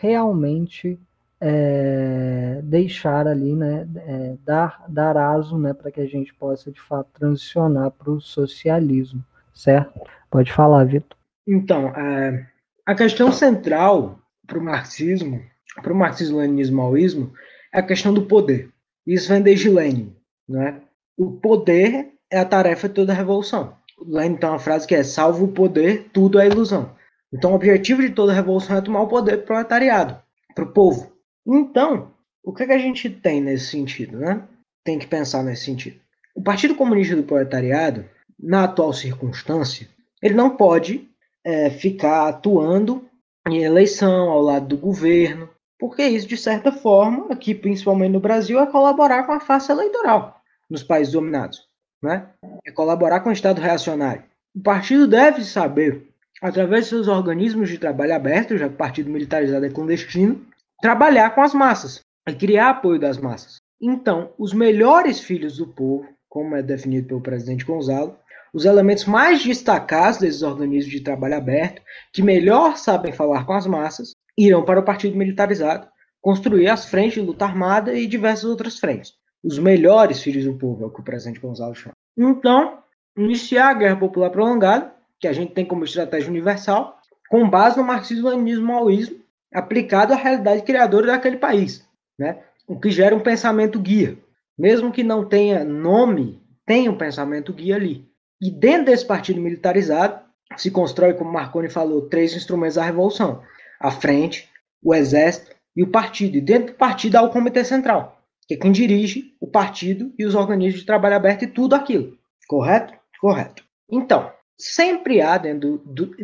realmente é, deixar ali, né, é, dar, dar aso né, para que a gente possa de fato transicionar para o socialismo, certo? Pode falar, Vitor. Então, é, a questão central para o marxismo, para o marxismo-leninismo-maoísmo, é a questão do poder. Isso vem desde Lenin. Né? O poder é a tarefa de toda revolução. Lenin tem uma frase que é: salvo o poder, tudo é ilusão. Então, o objetivo de toda revolução é tomar o poder para o proletariado, para o povo. Então, o que, é que a gente tem nesse sentido, né? Tem que pensar nesse sentido. O Partido Comunista do Proletariado, na atual circunstância, ele não pode é, ficar atuando em eleição ao lado do governo, porque isso, de certa forma, aqui principalmente no Brasil, é colaborar com a face eleitoral nos países dominados. Né? É colaborar com o Estado reacionário. O partido deve saber, através de seus organismos de trabalho aberto, já que o partido militarizado é clandestino, trabalhar com as massas e criar apoio das massas. Então, os melhores filhos do povo, como é definido pelo presidente Gonzalo, os elementos mais destacados desses organismos de trabalho aberto, que melhor sabem falar com as massas, irão para o partido militarizado, construir as frentes de luta armada e diversas outras frentes. Os melhores filhos do povo, é o que o presidente Gonzalo chama. Então, iniciar a guerra popular prolongada, que a gente tem como estratégia universal, com base no marxismo-leninismo-maoísmo, aplicado à realidade criadora daquele país, né? O que gera um pensamento guia, mesmo que não tenha nome, tem um pensamento guia ali. E dentro desse partido militarizado se constrói, como Marconi falou, três instrumentos da revolução: a frente, o exército e o partido. E dentro do partido há o comitê central, que é quem dirige o partido e os organismos de trabalho aberto e tudo aquilo. Correto? Correto. Então, sempre há dentro, do,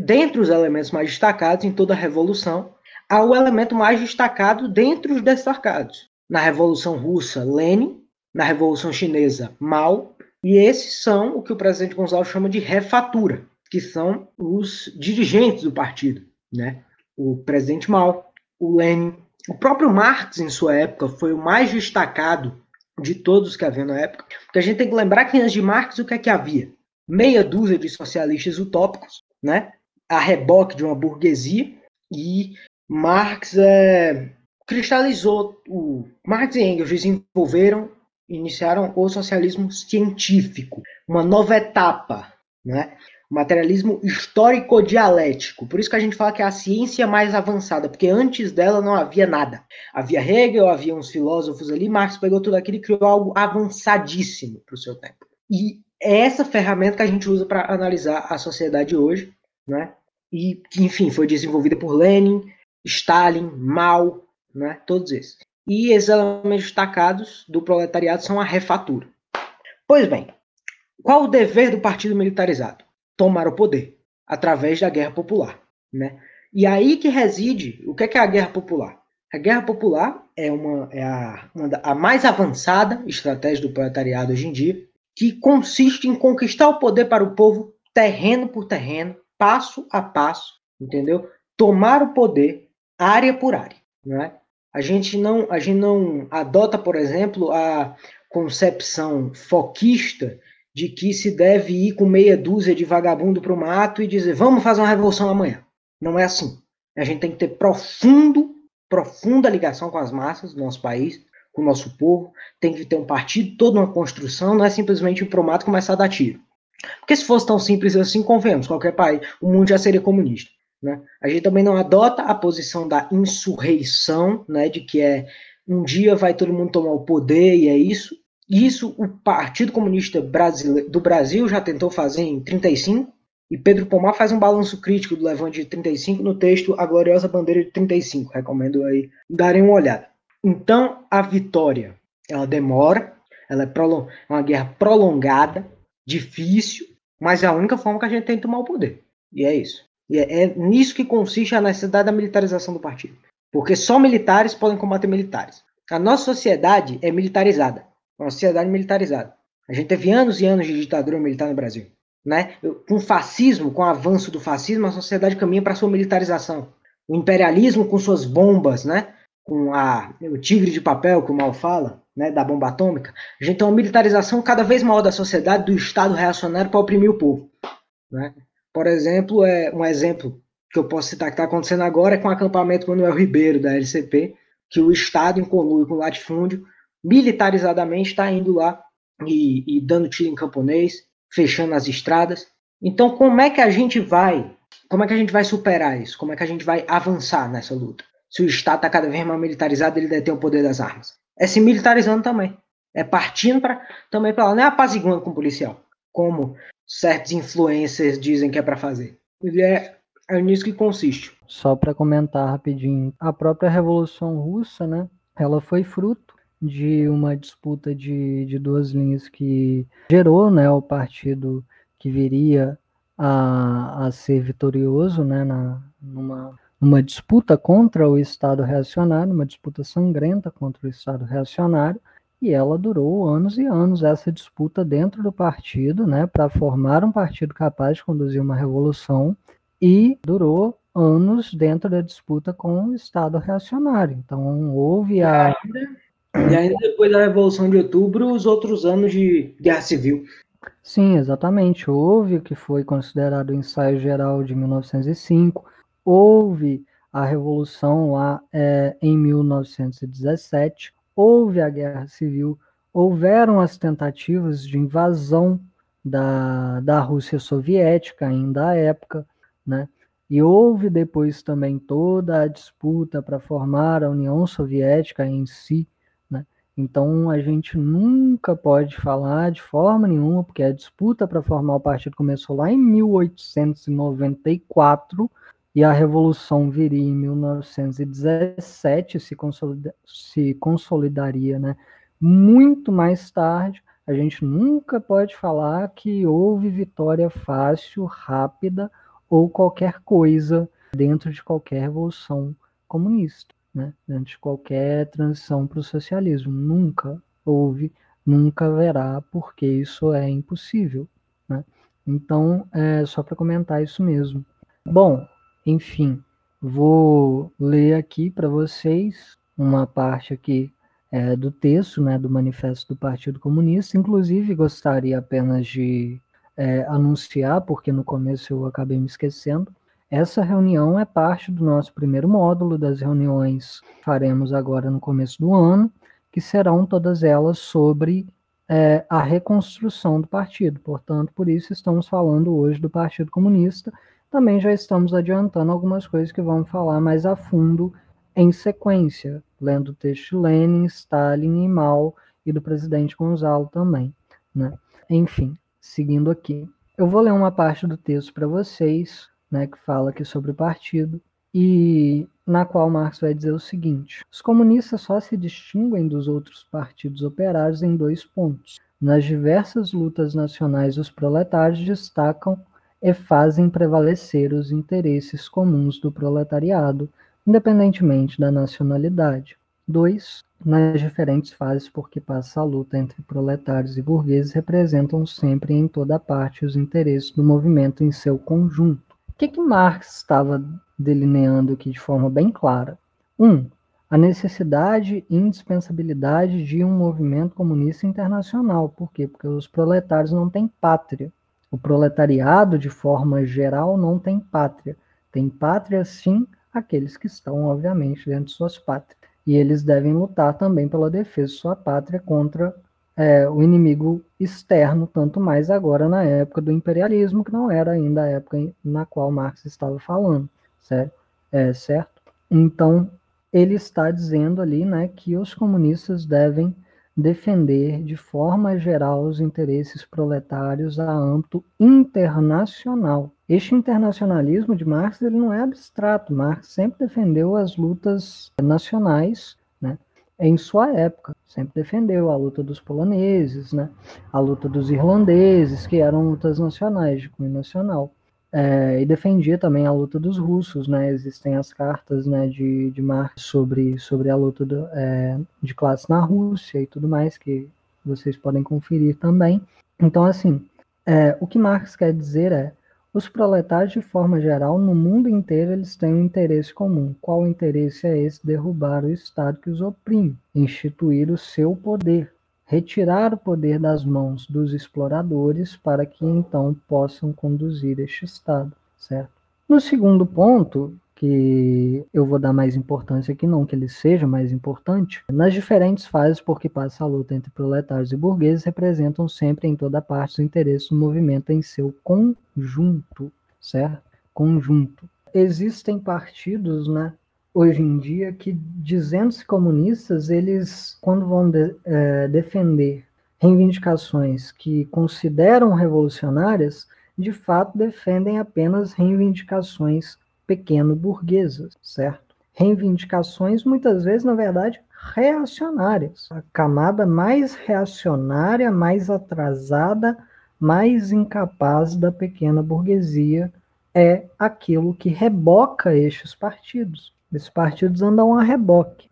elementos mais destacados em toda a revolução há o elemento mais destacado dentre os destacados. Na Revolução Russa, Lenin, na Revolução Chinesa, Mao, e esses são o que o presidente Gonzalo chama de refatura. que são os dirigentes do partido, né? O presidente Mao, o Lenin, o próprio Marx em sua época foi o mais destacado de todos que havia na época, porque a gente tem que lembrar que antes de Marx o que é que havia? Meia dúzia de socialistas utópicos, né? A reboque de uma burguesia e Marx é, cristalizou o Marx e Engels desenvolveram iniciaram o socialismo científico, uma nova etapa, né? Materialismo histórico-dialético. Por isso que a gente fala que é a ciência mais avançada, porque antes dela não havia nada. Havia Hegel, havia uns filósofos ali, Marx pegou tudo aquilo e criou algo avançadíssimo para o seu tempo. E é essa ferramenta que a gente usa para analisar a sociedade hoje, né? E que, enfim, foi desenvolvida por Lenin, Stalin, Mao, né? Todos esses. E esses elementos destacados do proletariado são a refatura. Pois bem, qual o dever do partido militarizado? Tomar o poder através da guerra popular, né? E aí que reside o que é, é a guerra popular. A guerra popular é, uma, é a, uma a mais avançada estratégia do proletariado hoje em dia, que consiste em conquistar o poder para o povo terreno por terreno, passo a passo, entendeu? Tomar o poder área por área, né? A gente não, a gente não adota, por exemplo, a concepção foquista de que se deve ir com meia dúzia de vagabundo para o mato e dizer vamos fazer uma revolução amanhã. Não é assim. A gente tem que ter profundo, profunda ligação com as massas do nosso país, com o nosso povo. Tem que ter um partido, toda uma construção. Não é simplesmente ir para o mato começar a dar tiro. Porque se fosse tão simples assim, convenhamos, qualquer país, o mundo já seria comunista. Né? A gente também não adota a posição da insurreição, né, de que é um dia vai todo mundo tomar o poder e é isso. Isso o Partido Comunista do Brasil já tentou fazer em 35, e Pedro Pomar faz um balanço crítico do Levante de 35 no texto A Gloriosa Bandeira de 35. Recomendo aí darem uma olhada. Então, a vitória, ela demora, ela é, é uma guerra prolongada, difícil, mas é a única forma que a gente tem de tomar o poder. E é isso. E é, é nisso que consiste a necessidade da militarização do partido. Porque só militares podem combater militares. A nossa sociedade é militarizada. Uma sociedade militarizada. A gente teve anos e anos de ditadura militar no Brasil. Né? Com o fascismo, com o avanço do fascismo, a sociedade caminha para sua militarização. O imperialismo com suas bombas, né? com a, o tigre de papel que o mal fala, né? da bomba atômica, a gente tem uma militarização cada vez maior da sociedade, do Estado reacionário para oprimir o povo. Né? Por exemplo, é um exemplo que eu posso citar que está acontecendo agora é com o acampamento Manuel Ribeiro, da LCP, que o Estado, em conluio com o latifúndio, militarizadamente está indo lá e, e dando tiro em camponês, fechando as estradas. Então, como é que a gente vai, como é que a gente vai superar isso? Como é que a gente vai avançar nessa luta? Se o Estado está cada vez mais militarizado, ele detém o poder das armas. É se militarizando também. É partindo para também para lá, não é apaziguando com o policial, como certos influencers dizem que é para fazer. É, é nisso que consiste. Só para comentar rapidinho, a própria Revolução Russa, né? Ela foi fruto de uma disputa de, de duas linhas que gerou, né, o partido que viria a, a ser vitorioso, né, na, numa, numa disputa contra o Estado reacionário, uma disputa sangrenta contra o Estado reacionário, e ela durou anos e anos essa disputa dentro do partido, né, para formar um partido capaz de conduzir uma revolução e durou anos dentro da disputa com o Estado reacionário. Então houve a e ainda depois da Revolução de Outubro, os outros anos de guerra civil. Sim, exatamente. Houve o que foi considerado o ensaio geral de 1905, houve a Revolução lá é, em 1917, houve a Guerra Civil, houveram as tentativas de invasão da, da Rússia Soviética, ainda à época, né? E houve depois também toda a disputa para formar a União Soviética em si, né? Então a gente nunca pode falar de forma nenhuma, porque a disputa para formar o partido começou lá em 1894 e a Revolução viria em 1917, se, consolida, se consolidaria né? muito mais tarde. A gente nunca pode falar que houve vitória fácil, rápida ou qualquer coisa dentro de qualquer revolução comunista, né? dentro de qualquer transição para o socialismo. Nunca houve, nunca haverá, porque isso é impossível. Né? Então, é só para comentar isso mesmo. Bom, enfim, vou ler aqui para vocês uma parte aqui é, do texto, né, do Manifesto do Partido Comunista. Inclusive, gostaria apenas de é, anunciar, porque no começo eu acabei me esquecendo, essa reunião é parte do nosso primeiro módulo das reuniões que faremos agora no começo do ano, que serão todas elas sobre é, a reconstrução do partido. Portanto, por isso estamos falando hoje do Partido Comunista. Também já estamos adiantando algumas coisas que vamos falar mais a fundo em sequência, lendo o texto de Lenin, Stalin e Mao e do presidente Gonzalo também. Né? Enfim, seguindo aqui. Eu vou ler uma parte do texto para vocês, né, que fala aqui sobre o partido, e na qual Marx vai dizer o seguinte: os comunistas só se distinguem dos outros partidos operários em dois pontos. Nas diversas lutas nacionais, os proletários destacam e fazem prevalecer os interesses comuns do proletariado, independentemente da nacionalidade. 2. Nas diferentes fases por que passa a luta entre proletários e burgueses, representam sempre em toda parte os interesses do movimento em seu conjunto que, que Marx estava delineando aqui de forma bem clara? Um, a necessidade e indispensabilidade de um movimento comunista internacional. Por quê? Porque os proletários não têm pátria. O proletariado, de forma geral, não tem pátria. Tem pátria, sim, aqueles que estão, obviamente, dentro de suas pátrias. E eles devem lutar também pela defesa de sua pátria contra é, o inimigo externo, tanto mais agora na época do imperialismo, que não era ainda a época na qual Marx estava falando, certo? É, certo? Então, ele está dizendo ali né, que os comunistas devem defender de forma geral os interesses proletários a âmbito internacional. Este internacionalismo de Marx ele não é abstrato. Marx sempre defendeu as lutas nacionais em sua época. Sempre defendeu a luta dos poloneses, né? a luta dos irlandeses, que eram lutas nacionais, de cunho nacional. É, e defendia também a luta dos russos, né? Existem as cartas né, de, de Marx sobre, sobre a luta do, é, de classe na Rússia e tudo mais, que vocês podem conferir também. Então, assim, é, o que Marx quer dizer é os proletários, de forma geral, no mundo inteiro, eles têm um interesse comum. Qual interesse é esse? Derrubar o Estado que os oprime, instituir o seu poder, retirar o poder das mãos dos exploradores para que então possam conduzir este Estado, certo? No segundo ponto, que eu vou dar mais importância aqui, não que ele seja mais importante, nas diferentes fases por que passa a luta entre proletários e burgueses, representam sempre em toda parte os interesses do movimento em seu conjunto, certo? Conjunto. Existem partidos, né, hoje em dia, que dizendo-se comunistas, eles, quando vão de, é, defender reivindicações que consideram revolucionárias, de fato defendem apenas reivindicações pequeno-burguesas, certo? Reivindicações, muitas vezes, na verdade, reacionárias. A camada mais reacionária, mais atrasada, mais incapaz da pequena burguesia é aquilo que reboca estes partidos. Esses partidos andam a reboque.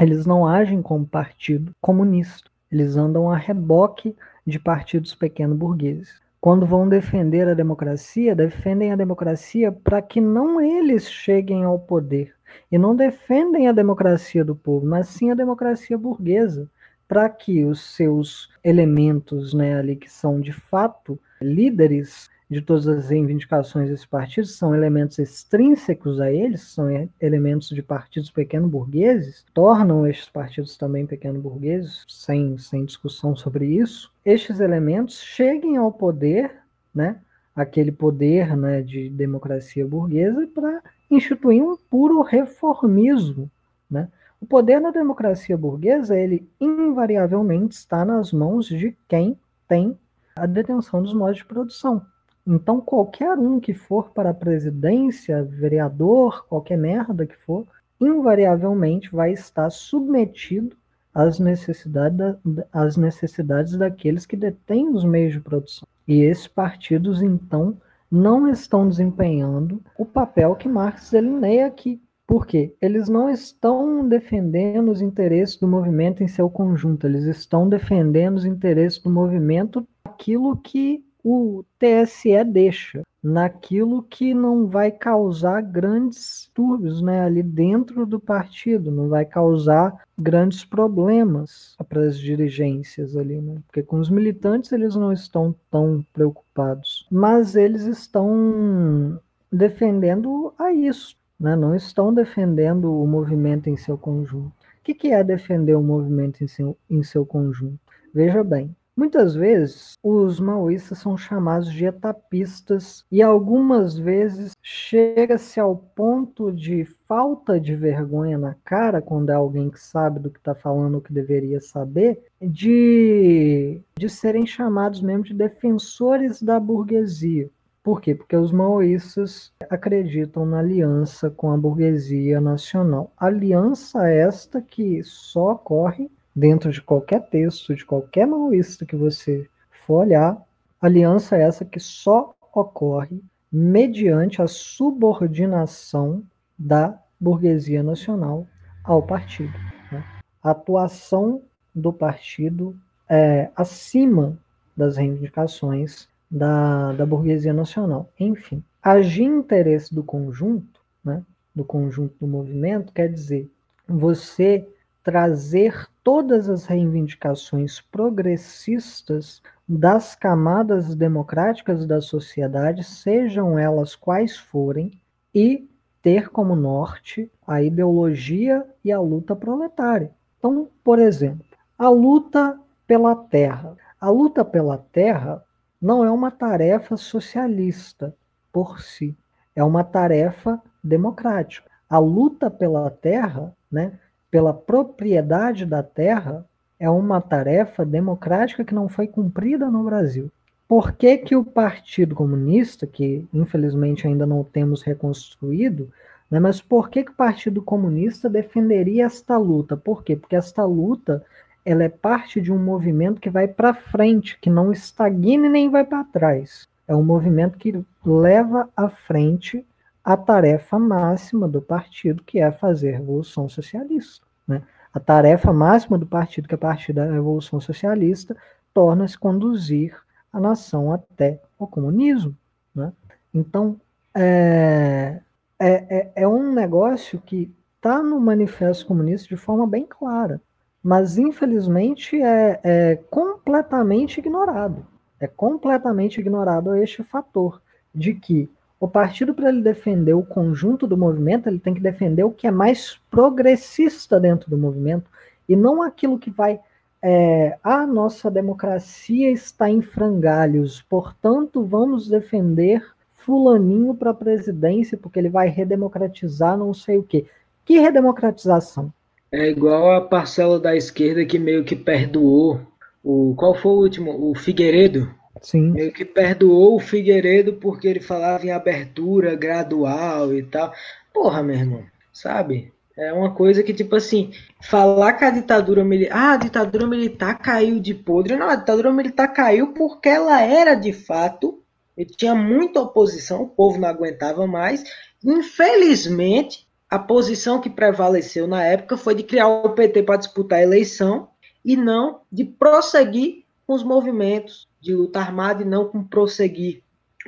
Eles não agem como partido comunista. Eles andam a reboque de partidos pequeno-burgueses quando vão defender a democracia, defendem a democracia para que não eles cheguem ao poder. E não defendem a democracia do povo, mas sim a democracia burguesa, para que os seus elementos né, ali que são de fato líderes de todas as reivindicações desse partido são elementos extrínsecos a eles, são elementos de partidos pequeno-burgueses, tornam estes partidos também pequeno-burgueses, sem, sem discussão sobre isso. Estes elementos cheguem ao poder, né, aquele poder né, de democracia burguesa, para instituir um puro reformismo. Né? O poder da democracia burguesa, ele invariavelmente está nas mãos de quem tem a detenção dos modos de produção. Então, qualquer um que for para a presidência, vereador, qualquer merda que for, invariavelmente vai estar submetido às necessidades, da, às necessidades daqueles que detêm os meios de produção. E esses partidos, então, não estão desempenhando o papel que Marx delineia aqui. Por quê? Eles não estão defendendo os interesses do movimento em seu conjunto, eles estão defendendo os interesses do movimento aquilo que o TSE deixa naquilo que não vai causar grandes túrbios né, ali dentro do partido, não vai causar grandes problemas para as dirigências ali, né? Porque com os militantes eles não estão tão preocupados, mas eles estão defendendo a isso, né? Não estão defendendo o movimento em seu conjunto. O que, que é defender o movimento em seu, em seu conjunto? Veja bem, Muitas vezes, os maoístas são chamados de etapistas e algumas vezes chega-se ao ponto de falta de vergonha na cara quando é alguém que sabe do que está falando, o que deveria saber, de, de serem chamados mesmo de defensores da burguesia. Por quê? Porque os maoístas acreditam na aliança com a burguesia nacional. Aliança esta que só ocorre dentro de qualquer texto, de qualquer maoísta que você for olhar, aliança é essa que só ocorre mediante a subordinação da burguesia nacional ao partido. Né? A atuação do partido é acima das reivindicações da, da burguesia nacional. Enfim, agir em interesse do conjunto, né, do conjunto do movimento, quer dizer você trazer todas as reivindicações progressistas das camadas democráticas da sociedade, sejam elas quais forem, e ter como norte a ideologia e a luta proletária. Então, por exemplo, a luta pela terra. A luta pela terra não é uma tarefa socialista por si, é uma tarefa democrática. A luta pela terra, né, pela propriedade da terra é uma tarefa democrática que não foi cumprida no Brasil. Por que, que o Partido Comunista, que infelizmente ainda não temos reconstruído, né, mas por que, que o Partido Comunista defenderia esta luta? Por quê? Porque esta luta ela é parte de um movimento que vai para frente, que não estagna nem vai para trás. É um movimento que leva à frente a tarefa máxima do partido, que é fazer a Revolução Socialista. Né? A tarefa máxima do partido, que é a partir da Revolução Socialista, torna-se conduzir a nação até o comunismo. Né? Então, é, é, é, é um negócio que está no Manifesto Comunista de forma bem clara, mas infelizmente é, é completamente ignorado. É completamente ignorado este fator de que o partido, para ele defender o conjunto do movimento, ele tem que defender o que é mais progressista dentro do movimento e não aquilo que vai. É, a nossa democracia está em frangalhos, portanto, vamos defender Fulaninho para a presidência porque ele vai redemocratizar não sei o quê. Que redemocratização? É igual a parcela da esquerda que meio que perdoou o. Qual foi o último? O Figueiredo Sim. Meio que perdoou o Figueiredo porque ele falava em abertura gradual e tal. Porra, meu irmão, sabe? É uma coisa que, tipo assim, falar que a ditadura militar. Ah, a ditadura militar caiu de podre. Não, a ditadura militar caiu porque ela era de fato. E tinha muita oposição, o povo não aguentava mais. Infelizmente, a posição que prevaleceu na época foi de criar o PT para disputar a eleição e não de prosseguir com os movimentos de luta armada e não com prosseguir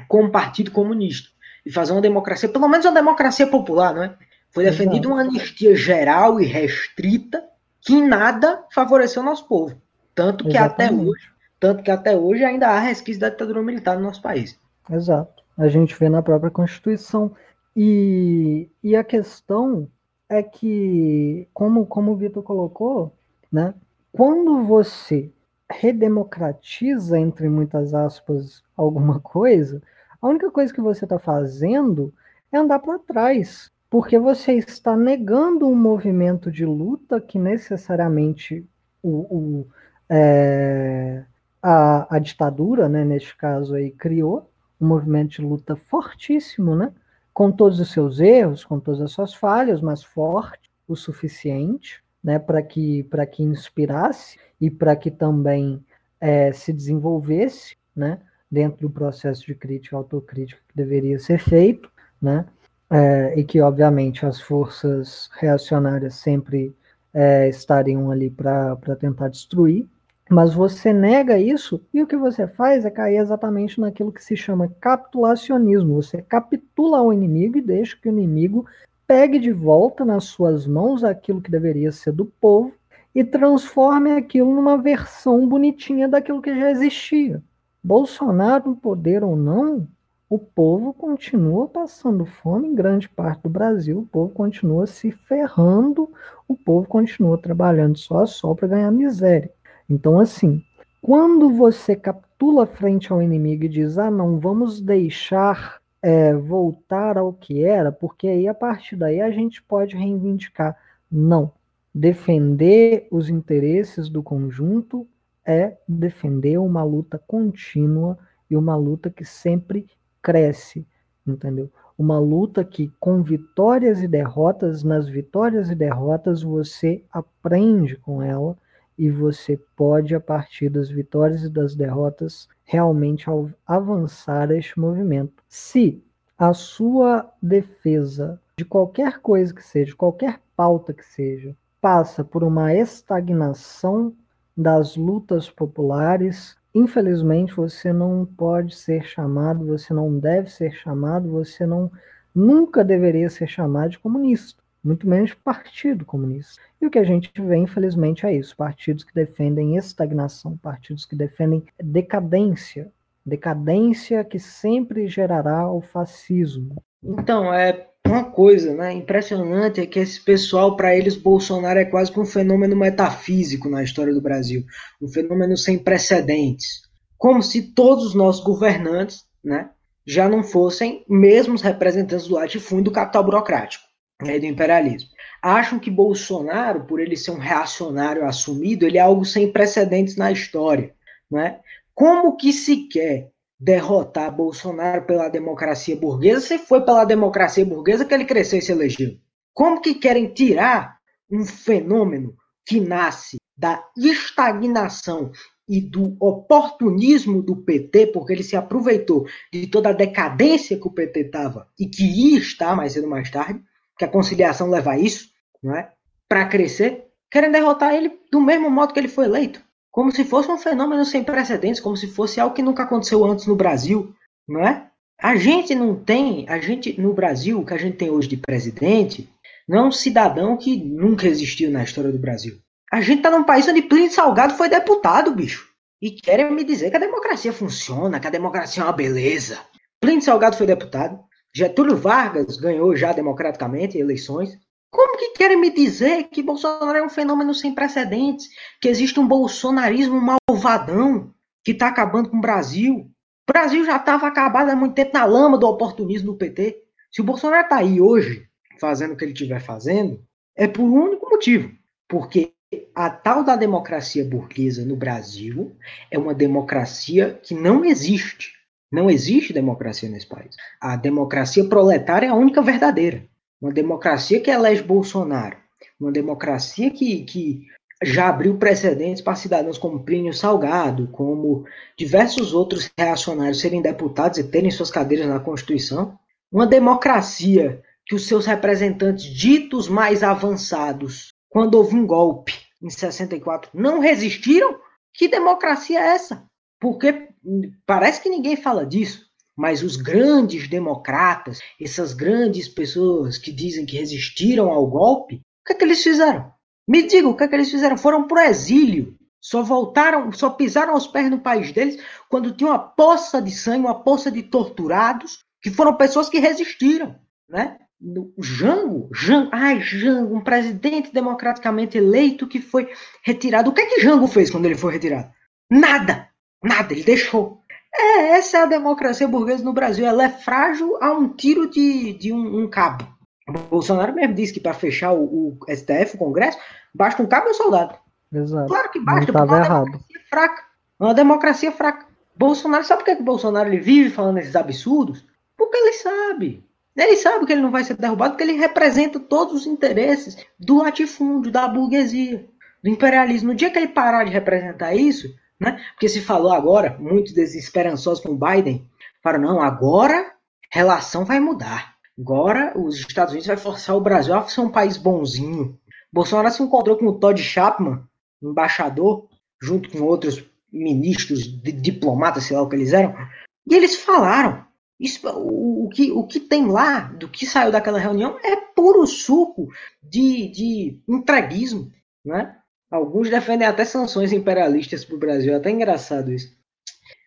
com o Partido Comunista e fazer uma democracia, pelo menos uma democracia popular, não é? Foi defendida uma anistia geral e restrita que em nada favoreceu o nosso povo. Tanto que Exatamente. até hoje, tanto que até hoje ainda há resquício da ditadura militar no nosso país. Exato. A gente vê na própria Constituição. E, e a questão é que, como, como o Vitor colocou, né, quando você redemocratiza, entre muitas aspas, alguma coisa, a única coisa que você está fazendo é andar para trás, porque você está negando um movimento de luta que necessariamente o, o é, a, a, ditadura, né, neste caso aí, criou um movimento de luta fortíssimo, né, com todos os seus erros, com todas as suas falhas, mas forte o suficiente né, para que, que inspirasse e para que também é, se desenvolvesse né, dentro do processo de crítica autocrítica que deveria ser feito, né, é, e que, obviamente, as forças reacionárias sempre é, estariam ali para tentar destruir Mas você nega isso e o que você faz é cair exatamente naquilo que se chama capitulacionismo. Você capitula ao inimigo e deixa que o inimigo pegue de volta nas suas mãos aquilo que deveria ser do povo e transforme aquilo numa versão bonitinha daquilo que já existia. Bolsonaro no poder ou não, o povo continua passando fome em grande parte do Brasil, o povo continua se ferrando, o povo continua trabalhando só a só para ganhar miséria. Então, assim, quando você capitula frente ao inimigo e diz, ah, não, vamos deixar é, voltar ao que era, porque aí a partir daí a gente pode reivindicar. Não. Defender os interesses do conjunto é defender uma luta contínua e uma luta que sempre cresce, entendeu? Uma luta que, com vitórias e derrotas, nas vitórias e derrotas, você aprende com ela e você pode, a partir das vitórias e das derrotas, realmente avançar este movimento. Se a sua defesa de qualquer coisa que seja, qualquer pauta que seja, passa por uma estagnação das lutas populares, infelizmente você não pode ser chamado, você não deve ser chamado, você não nunca deveria ser chamado de comunista muito menos Partido Comunista. E o que a gente vê, infelizmente, é isso: partidos que defendem estagnação, partidos que defendem decadência, decadência que sempre gerará o fascismo. Então, é uma coisa né, impressionante é que esse pessoal, para eles, Bolsonaro é quase que um fenômeno metafísico na história do Brasil, um fenômeno sem precedentes. Como se todos os nossos governantes né, já não fossem mesmos representantes do latifúndio do capital burocrático né, do imperialismo. Acham que Bolsonaro, por ele ser um reacionário assumido, ele é algo sem precedentes na história. Né? Como que se quer derrotar Bolsonaro pela democracia burguesa se foi pela democracia burguesa que ele cresceu e se elegeu? Como que querem tirar um fenômeno que nasce da estagnação e do oportunismo do PT, porque ele se aproveitou de toda a decadência que o PT estava e que ia estar mais cedo ou mais tarde, que a conciliação leva a isso, não é? Para crescer, querem derrotar ele do mesmo modo que ele foi eleito, como se fosse um fenômeno sem precedentes, como se fosse algo que nunca aconteceu antes no Brasil, não é? A gente não tem, a gente no Brasil, o que a gente tem hoje de presidente, não é um cidadão que nunca existiu na história do Brasil. A gente tá num país onde Plínio Salgado foi deputado, bicho. E querem me dizer que a democracia funciona, que a democracia é uma beleza. Plínio Salgado foi deputado, Getúlio Vargas ganhou já democraticamente eleições. Como que querem me dizer que Bolsonaro é um fenômeno sem precedentes? Que existe um bolsonarismo malvadão que está acabando com o Brasil? O Brasil já estava acabado há muito tempo na lama do oportunismo do PT. Se o Bolsonaro está aí hoje, fazendo o que ele estiver fazendo, é por um único motivo. Porque a tal da democracia burguesa no Brasil é uma democracia que não existe. Não existe democracia nesse país. A democracia proletária é a única verdadeira. Uma democracia que elege Bolsonaro. Uma democracia que, que já abriu precedentes para cidadãos como Plínio Salgado, como diversos outros reacionários serem deputados e terem suas cadeiras na Constituição. Uma democracia que os seus representantes ditos mais avançados, quando houve um golpe em 64, não resistiram? Que democracia é essa? Porque parece que ninguém fala disso, mas os grandes democratas, essas grandes pessoas que dizem que resistiram ao golpe, o que é que eles fizeram? Me digam o que é que eles fizeram? Foram para o exílio. Só voltaram, só pisaram os pés no país deles quando tinha uma poça de sangue, uma poça de torturados, que foram pessoas que resistiram, né? Jango, Jango, ai, Jango, um presidente democraticamente eleito que foi retirado. O que é que Jango fez quando ele foi retirado? Nada. Nada, ele deixou. É, essa é a democracia burguesa no Brasil. Ela é frágil a um tiro de, de um, um cabo. O Bolsonaro mesmo disse que para fechar o, o, STF, o Congresso, basta um cabo e um soldado. Exato. Claro que basta, porque é uma errado. democracia fraca. É uma democracia fraca. Bolsonaro, sabe por que, que o Bolsonaro ele vive falando esses absurdos? Porque ele sabe. Ele sabe que ele não vai ser derrubado, porque ele representa todos os interesses do latifúndio, da burguesia, do imperialismo. No dia que ele parar de representar isso, né? Porque se falou agora, muitos desesperançosos com o Biden, falaram, não, agora relação vai mudar. Agora os Estados Unidos vai forçar o Brasil a ser um país bonzinho. Bolsonaro se encontrou com o Todd Chapman, embaixador, junto com outros ministros, diplomatas, sei lá o que eles eram, e eles falaram. Isso, o, o, que, o que tem lá, do que saiu daquela reunião, é puro suco de, de entreguismo. Né? Alguns defendem até sanções imperialistas para o Brasil, é até engraçado isso.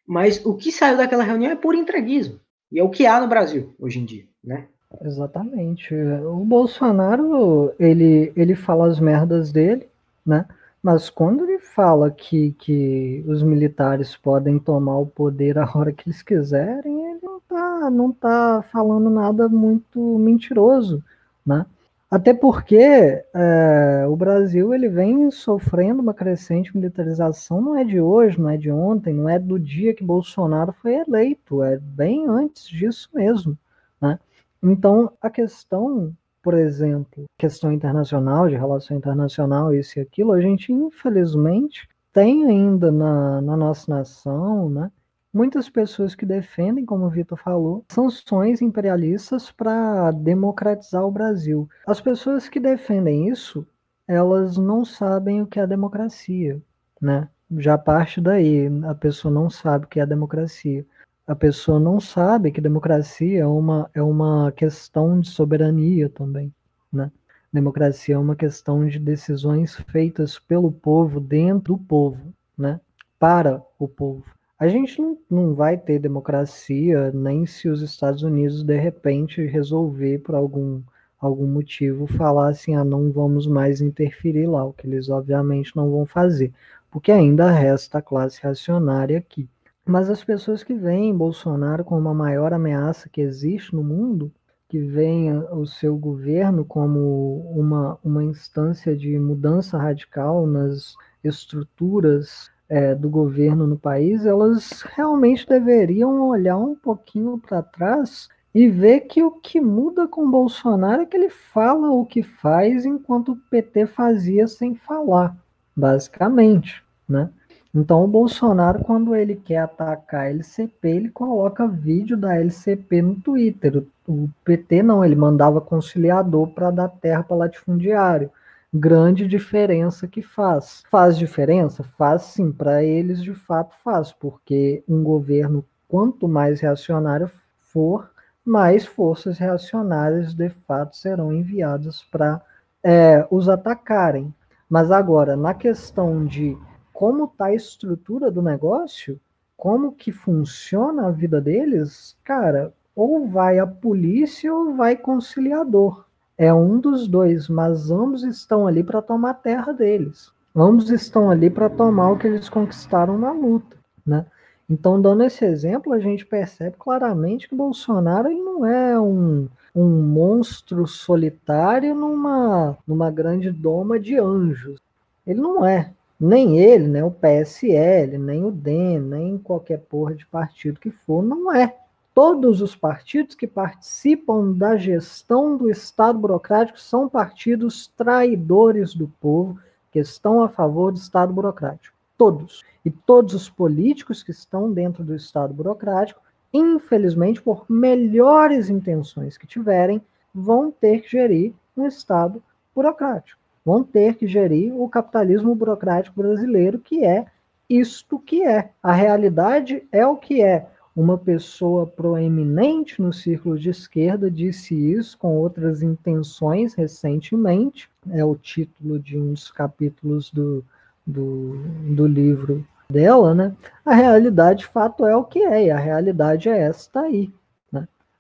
Mas o que saiu daquela reunião é puro entreguismo. E é o que há no Brasil hoje em dia. Né? Exatamente. O Bolsonaro, ele, ele fala as merdas dele, né? Mas quando ele fala que, que os militares podem tomar o poder a hora que eles quiserem, ele não tá, não tá falando nada muito mentiroso, né? Até porque é, o Brasil ele vem sofrendo uma crescente militarização, não é de hoje, não é de ontem, não é do dia que Bolsonaro foi eleito, é bem antes disso mesmo. Né? Então, a questão por exemplo, questão internacional, de relação internacional, isso e aquilo, a gente infelizmente tem ainda na, na nossa nação, né, muitas pessoas que defendem, como o Vitor falou, sanções imperialistas para democratizar o Brasil. As pessoas que defendem isso, elas não sabem o que é democracia, né? Já parte daí, a pessoa não sabe o que é democracia a pessoa não sabe que democracia é uma, é uma questão de soberania também, né? Democracia é uma questão de decisões feitas pelo povo, dentro do povo, né? Para o povo. A gente não, não vai ter democracia nem se os Estados Unidos de repente resolver por algum algum motivo falar assim, ah, não vamos mais interferir lá, o que eles obviamente não vão fazer, porque ainda resta a classe reacionária aqui. Mas as pessoas que veem Bolsonaro como a maior ameaça que existe no mundo, que veem o seu governo como uma, uma instância de mudança radical nas estruturas é, do governo no país, elas realmente deveriam olhar um pouquinho para trás e ver que o que muda com Bolsonaro é que ele fala o que faz enquanto o PT fazia sem falar, basicamente, né? Então, o Bolsonaro, quando ele quer atacar a LCP, ele coloca vídeo da LCP no Twitter. O PT não, ele mandava conciliador para dar terra para latifundiário. Grande diferença que faz. Faz diferença? Faz sim, para eles de fato faz, porque um governo, quanto mais reacionário for, mais forças reacionárias de fato serão enviadas para é, os atacarem. Mas agora, na questão de como está a estrutura do negócio, como que funciona a vida deles, cara, ou vai a polícia ou vai conciliador. É um dos dois, mas ambos estão ali para tomar a terra deles. Ambos estão ali para tomar o que eles conquistaram na luta, né? Então, dando esse exemplo, a gente percebe claramente que Bolsonaro ele não é um, um monstro solitário numa, numa grande doma de anjos. Ele não é nem ele, nem o PSL, nem o DEM, nem qualquer porra de partido que for, não é. Todos os partidos que participam da gestão do Estado burocrático são partidos traidores do povo que estão a favor do Estado burocrático. Todos. E todos os políticos que estão dentro do Estado burocrático, infelizmente, por melhores intenções que tiverem, vão ter que gerir um Estado burocrático vão ter que gerir o capitalismo burocrático brasileiro, que é isto que é. A realidade é o que é. Uma pessoa proeminente no círculo de esquerda disse isso com outras intenções recentemente. É o título de um dos capítulos do, do, do livro dela, né? A realidade, de fato, é o que é, e a realidade é esta aí.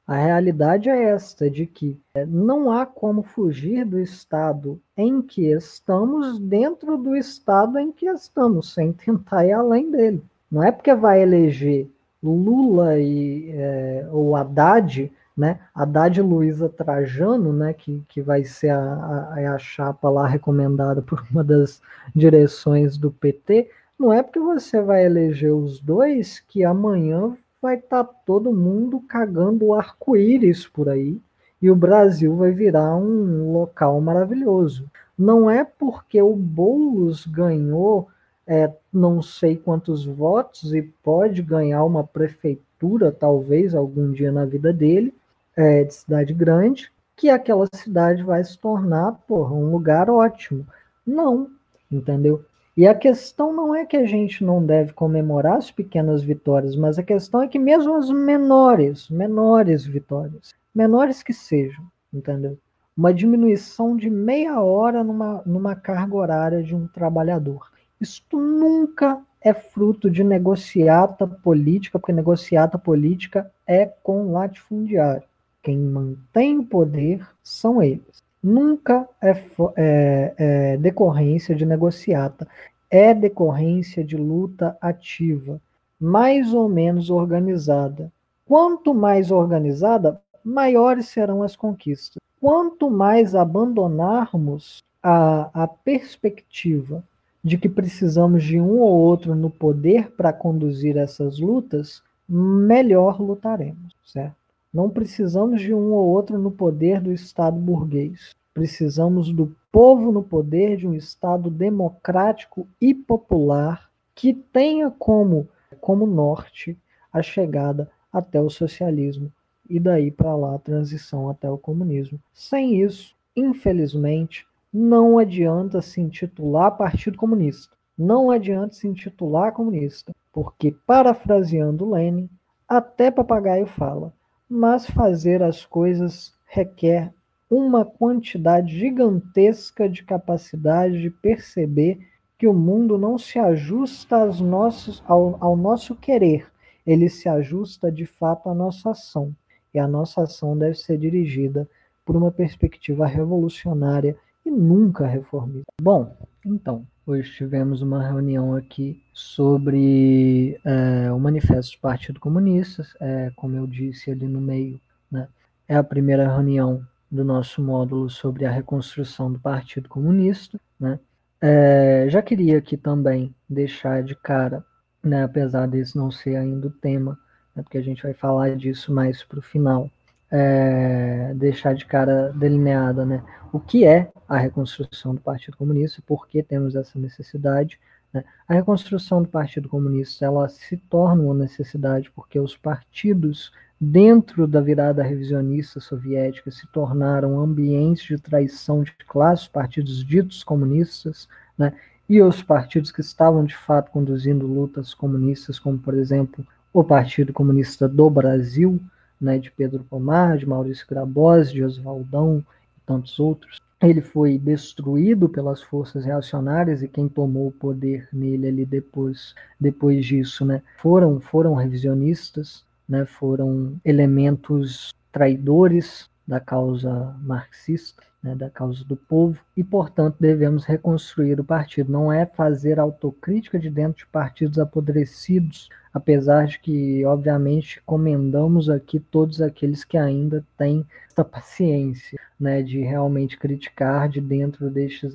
A realidade é esta, de que é, não há como fugir do estado em que estamos dentro do estado em que estamos, sem tentar ir além dele. Não é porque vai eleger Lula e é, ou Haddad, né? Haddad Luiza Trajano, né? Que, que vai ser a, a, a chapa lá recomendada por uma das direções do PT. Não é porque você vai eleger os dois que amanhã vai estar tá todo mundo cagando arco-íris por aí e o Brasil vai virar um local maravilhoso. Não é porque o Boulos ganhou é, não sei quantos votos e pode ganhar uma prefeitura, talvez, algum dia na vida dele, é, de cidade grande, que aquela cidade vai se tornar porra, um lugar ótimo. Não, entendeu? E a questão não é que a gente não deve comemorar as pequenas vitórias, mas a questão é que mesmo as menores, menores vitórias, menores que sejam, entendeu? Uma diminuição de meia hora numa, numa carga horária de um trabalhador. Isto nunca é fruto de negociata política, porque negociata política é com latifundiário. Quem mantém o poder são eles. Nunca é, é, é decorrência de negociata, é decorrência de luta ativa, mais ou menos organizada. Quanto mais organizada, maiores serão as conquistas. Quanto mais abandonarmos a, a perspectiva de que precisamos de um ou outro no poder para conduzir essas lutas, melhor lutaremos, certo? Não precisamos de um ou outro no poder do Estado burguês. Precisamos do povo no poder de um Estado democrático e popular que tenha como, como norte a chegada até o socialismo e daí para lá a transição até o comunismo. Sem isso, infelizmente, não adianta se intitular Partido Comunista. Não adianta se intitular comunista, porque, parafraseando Lenin, até papagaio fala, mas fazer as coisas requer uma quantidade gigantesca de capacidade de perceber que o mundo não se ajusta aos nossos, ao, ao nosso querer, ele se ajusta de fato à nossa ação. E a nossa ação deve ser dirigida por uma perspectiva revolucionária e nunca reformista. Bom, então, hoje tivemos uma reunião aqui sobre é, o Manifesto do Partido Comunista, é, como eu disse ali no meio, né, é a primeira reunião do nosso módulo sobre a reconstrução do Partido Comunista. Né. É, já queria aqui também deixar de cara, né, apesar desse não ser ainda o tema, né, porque a gente vai falar disso mais para o final, é, deixar de cara delineada né, o que é a reconstrução do Partido Comunista, por que temos essa necessidade. Né? A reconstrução do Partido Comunista ela se torna uma necessidade porque os partidos dentro da virada revisionista soviética se tornaram ambientes de traição de classe, partidos ditos comunistas, né? e os partidos que estavam de fato conduzindo lutas comunistas, como por exemplo o Partido Comunista do Brasil, né, de Pedro Pomar, de Maurício Grabosi, de Oswaldão e tantos outros. Ele foi destruído pelas forças reacionárias e quem tomou o poder nele ali depois, depois disso, né, foram foram revisionistas, né, foram elementos traidores da causa marxista, né, da causa do povo, e, portanto, devemos reconstruir o partido. Não é fazer autocrítica de dentro de partidos apodrecidos, apesar de que, obviamente, comendamos aqui todos aqueles que ainda têm essa paciência né, de realmente criticar de dentro destes,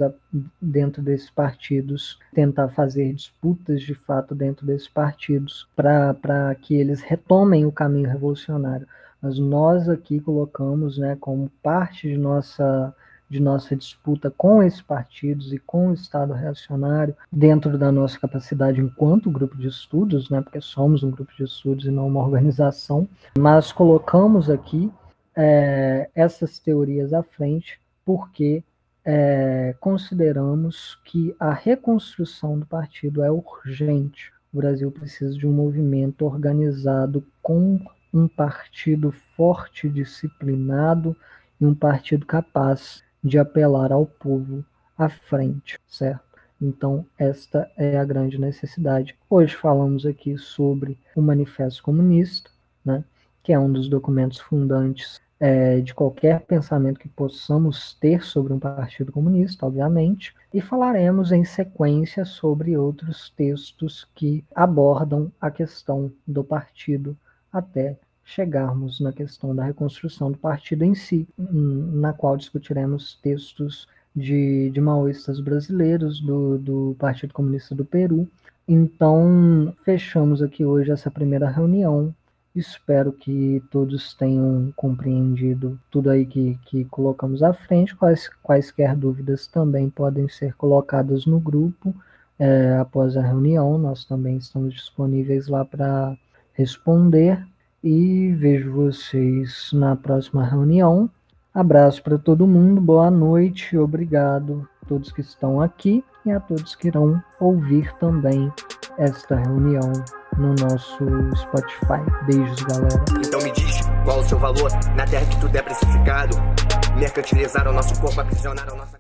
dentro desses partidos, tentar fazer disputas de fato dentro desses partidos para que eles retomem o caminho revolucionário. Mas nós aqui colocamos né, como parte de nossa de nossa disputa com esses partidos e com o Estado reacionário, dentro da nossa capacidade enquanto grupo de estudos, né, porque somos um grupo de estudos e não uma organização, mas colocamos aqui é, essas teorias à frente porque é, consideramos que a reconstrução do partido é urgente. O Brasil precisa de um movimento organizado com um partido forte, disciplinado e um partido capaz de apelar ao povo à frente, certo? Então, esta é a grande necessidade. Hoje falamos aqui sobre o Manifesto Comunista, né, que é um dos documentos fundantes é, de qualquer pensamento que possamos ter sobre um partido comunista, obviamente, e falaremos em sequência sobre outros textos que abordam a questão do partido até chegarmos na questão da reconstrução do partido em si, na qual discutiremos textos de, de maoístas brasileiros, do, do Partido Comunista do Peru. Então, fechamos aqui hoje essa primeira reunião. Espero que todos tenham compreendido tudo aí que, que colocamos à frente. Quais, quaisquer dúvidas também podem ser colocadas no grupo é, após a reunião. Nós também estamos disponíveis lá para responder e vejo vocês na próxima reunião. Abraço para todo mundo, boa noite, obrigado todos que estão aqui e a todos que irão ouvir também esta reunião no nosso Spotify. Beijos, galera. Então me diz qual o seu valor na terra que tudo é precificado. Mercantilizaram nosso corpo, aprisionaram nossa.